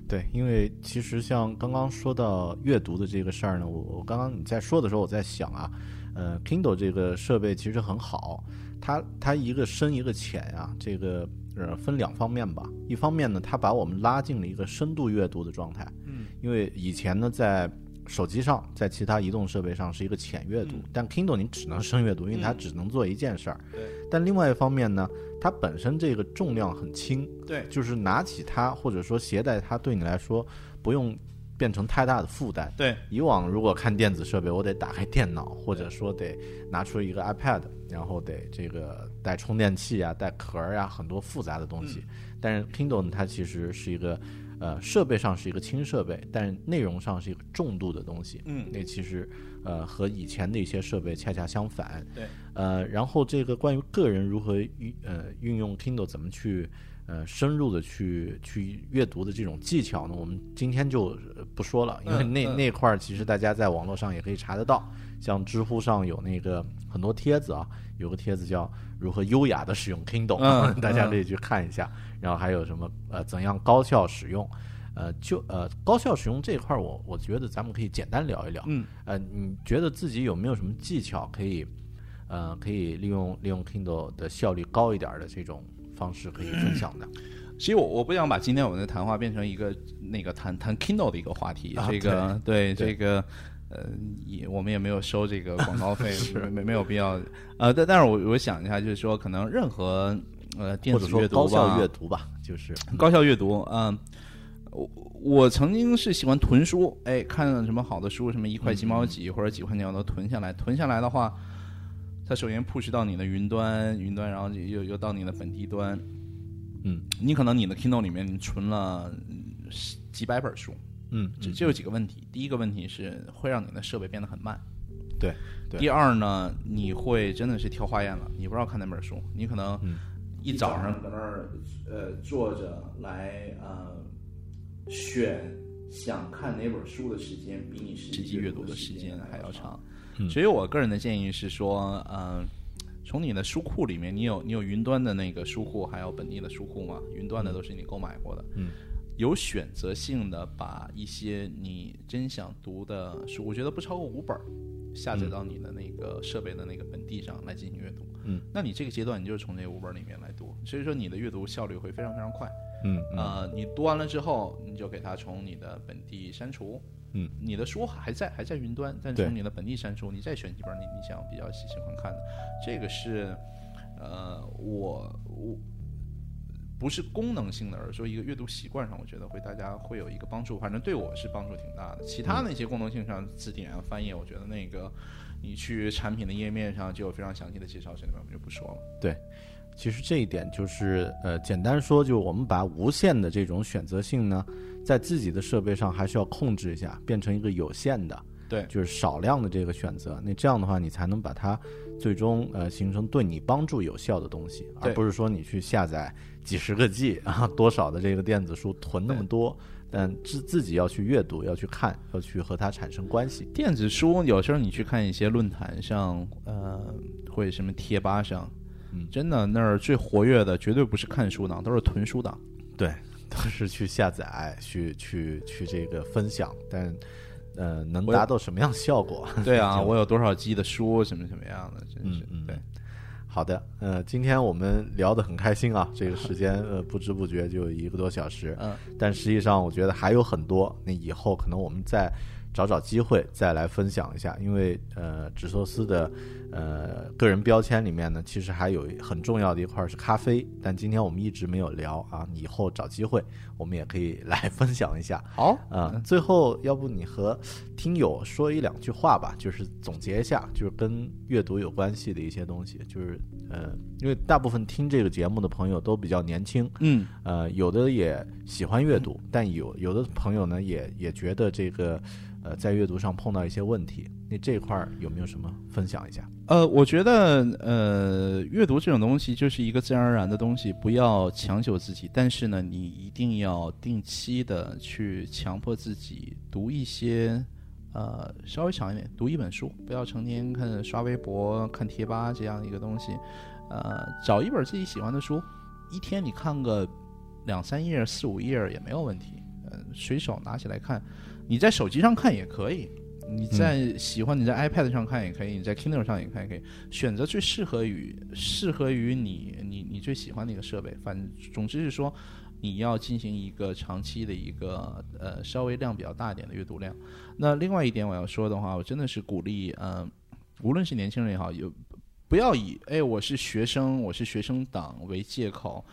对，因为其实像刚刚说到阅读的这个事儿呢，我我刚刚你在说的时候，我在想啊，呃，Kindle 这个设备其实很好，它它一个深一个浅啊，这个呃分两方面吧。一方面呢，它把我们拉进了一个深度阅读的状态，嗯，因为以前呢在手机上，在其他移动设备上是一个浅阅读，嗯但 Kindle 你只能深阅读，因为它嗯只能做一件事儿。对但另外一方面呢，它本身这个重量很轻，对，就是拿起它或者说携带它，对你来说不用变成太大的负担。对，以往如果看电子设备，我得打开电脑，或者说得拿出一个 iPad，然后得这个带充电器啊、带壳儿啊，很多复杂的东西。但是 Kindle 呢，它其实是一个呃设备上是一个轻设备，但内容上是一个重度的东西。嗯，那其实呃和以前的一些设备恰恰相反。对，呃，然后这个关于个人如何运呃运用 Kindle 怎么去呃深入的去去阅读的这种技巧呢，我们今天就呃不说了，因为那、嗯嗯那块儿其实大家在网络上也可以查得到，像知乎上有那个很多帖子啊，有个帖子叫如何优雅的使用 Kindle，、嗯 *laughs* 大家可以去看一下。然后还有什么呃怎样高效使用。呃，就呃高效使用这一块儿，我我觉得咱们可以简单聊一聊。嗯，呃，你觉得自己有没有什么技巧可以，呃，可以利用利用 Kindle 的效率高一点儿的这种方式可以分享的？*coughs* 其实我我不想把今天我们的谈话变成一个那个谈谈 Kindle 的一个话题，啊这个对对这个呃也我们也没有收这个广告费，*laughs* 没没没有必要。呃，但但是我我想一下，就是说可能任何呃电子阅读高效吧阅读吧，就是高效阅读，嗯、我我曾经是喜欢囤书，哎，看什么好的书，什么一块几毛几或者几块钱我都囤下来。囤下来的话，它首先 push 到你的云端，云端然后又又到你的本地端，嗯，你可能你的 Kindle 里面你存了几百本书，嗯，这这有几个问题。第一个问题是会让你的设备变得很慢。对对第二呢，你会真的是挑花眼了，你不知道看哪本书，你可能嗯一早上搁那儿呃坐着来呃选想看哪本书的时间，比你实实际阅读的的时间还要长。嗯所以我个人的建议是说，嗯、从你的书库里面，你有你有云端的那个书库，还有本地的书库吗？云端的都是你购买过的。嗯，有选择性的把一些你真想读的书，我觉得不超过五本，下载到你的那个设备的那个本地上来进行阅读。嗯，那你这个阶段你就是从这五本里面来读，所以说你的阅读效率会非常非常快。嗯嗯呃，你读完了之后，你就给它从你的本地删除。嗯，你的书还在还在云端，但是从你的本地删除，你再选几本你你想比较喜喜欢看的，这个是呃我我不是功能性的，而是说一个阅读习惯上，我觉得会大家会有一个帮助，反正对我是帮助挺大的。其他那些功能性上，字典啊、翻译，我觉得那个你去产品的页面上就有非常详细的介绍，这里面我们就不说了。对其实这一点就是，呃，简单说，就是我们把无限的这种选择性呢，在自己的设备上还是要控制一下，变成一个有限的，对就是少量的这个选择。那这样的话，你才能把它最终呃形成对你帮助有效的东西，而不是说你去下载几十个 G 啊，多少的这个电子书囤那么多，但自自己要去阅读，要去看，要去和它产生关系。电子书有时候你去看一些论坛上，呃，或者什么贴吧上，嗯真的那儿最活跃的绝对不是看书党，都是囤书党。对，都是去下载，去去去这个分享，但呃，能达到什么样效果？*laughs* 对啊，我有多少 G 的书，什么什么样的，真是、嗯嗯对。好的，呃，今天我们聊得很开心啊，这个时间 *laughs* 呃不知不觉就一个多小时，嗯，但实际上我觉得还有很多，那以后可能我们再找找机会再来分享一下，因为呃，纸寿司的呃个人标签里面呢，其实还有很重要的一块是咖啡，但今天我们一直没有聊啊，以后找机会我们也可以来分享一下。好，啊、最后要不你和听友说一两句话吧，就是总结一下，就是跟阅读有关系的一些东西，就是呃，因为大部分听这个节目的朋友都比较年轻，嗯，呃，有的也喜欢阅读，但有有的朋友呢也也觉得这个呃在阅读上碰到一些问题，那这块儿有没有什么分享一下？呃，我觉得呃，阅读这种东西就是一个自然而然的东西，不要强求自己，但是呢，你一定要定期的去强迫自己读一些。呃，稍微长一点，读一本书，不要成天看刷微博、看贴吧这样一个东西。呃，找一本自己喜欢的书，一天你看个两三页、四五页也没有问题。呃，随手拿起来看，你在手机上看也可以，你在喜欢你在 iPad 上看也可以，你在 Kindle 上也看也可以，选择最适合于适合于你你你最喜欢的一个设备。反总之是说，你要进行一个长期的一个呃稍微量比较大一点的阅读量。那另外一点我要说的话，我真的是鼓励，嗯、无论是年轻人也好，有不要以哎我是学生，我是学生党为借口。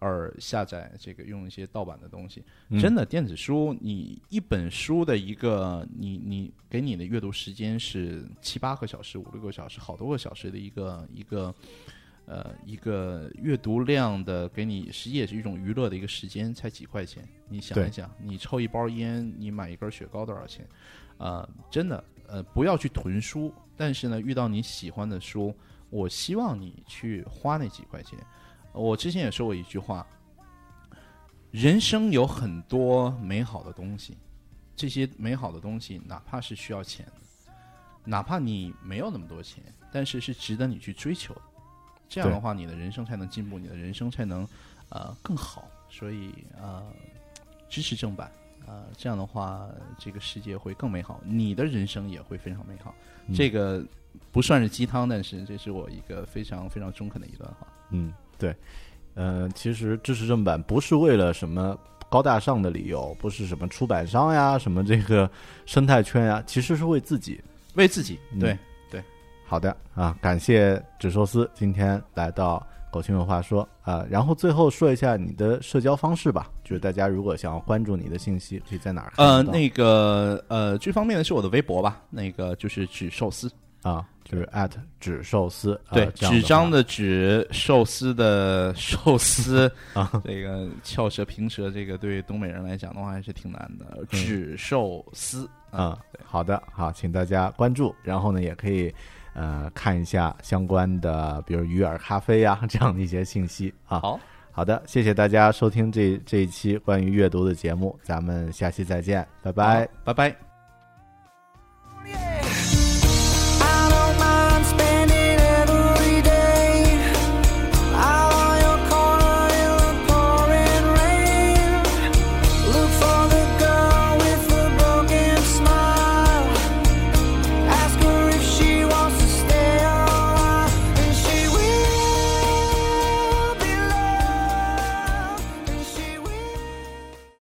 而下载这个用一些盗版的东西，真的电子书，你一本书的一个你你给你的阅读时间是七八个小时、五六个小时、好多个小时的一个一个呃一个阅读量的，给你实际也是一种娱乐的一个时间，才几块钱。你想一想，你抽一包烟，你买一根雪糕多少钱？呃，真的呃不要去囤书，但是呢，遇到你喜欢的书，我希望你去花那几块钱。我之前也说过一句话：人生有很多美好的东西，这些美好的东西，哪怕是需要钱的，哪怕你没有那么多钱，但是是值得你去追求的。这样的话，你的人生才能进步，你的人生才能呃更好。所以呃，支持正版。呃，这样的话，这个世界会更美好，你的人生也会非常美好。嗯这个不算是鸡汤，但是这是我一个非常非常中肯的一段话。嗯，对，呃，其实支持正版不是为了什么高大上的理由，不是什么出版商呀，什么这个生态圈呀，其实是为自己。为自己，嗯对，好的啊，感谢纸寿司今天来到狗熊有话说啊，然后最后说一下你的社交方式吧，就是大家如果想要关注你的信息，可以在哪儿看呃，那个呃，最方便的是我的微博吧，那个就是纸寿司，啊，就是 at 纸寿司，啊对，纸张的纸，寿司的寿司 *laughs* 啊，这个翘舌平舌，这个对东北人来讲的话还是挺难嗯的。纸寿司话啊，好的，好，请大家关注，然后呢，也可以呃看一下相关的，比如鱼饵咖啡呀、这样的一些信息啊。好，好的，谢谢大家收听这这一期关于阅读的节目，咱们下期再见，拜拜。好，拜拜。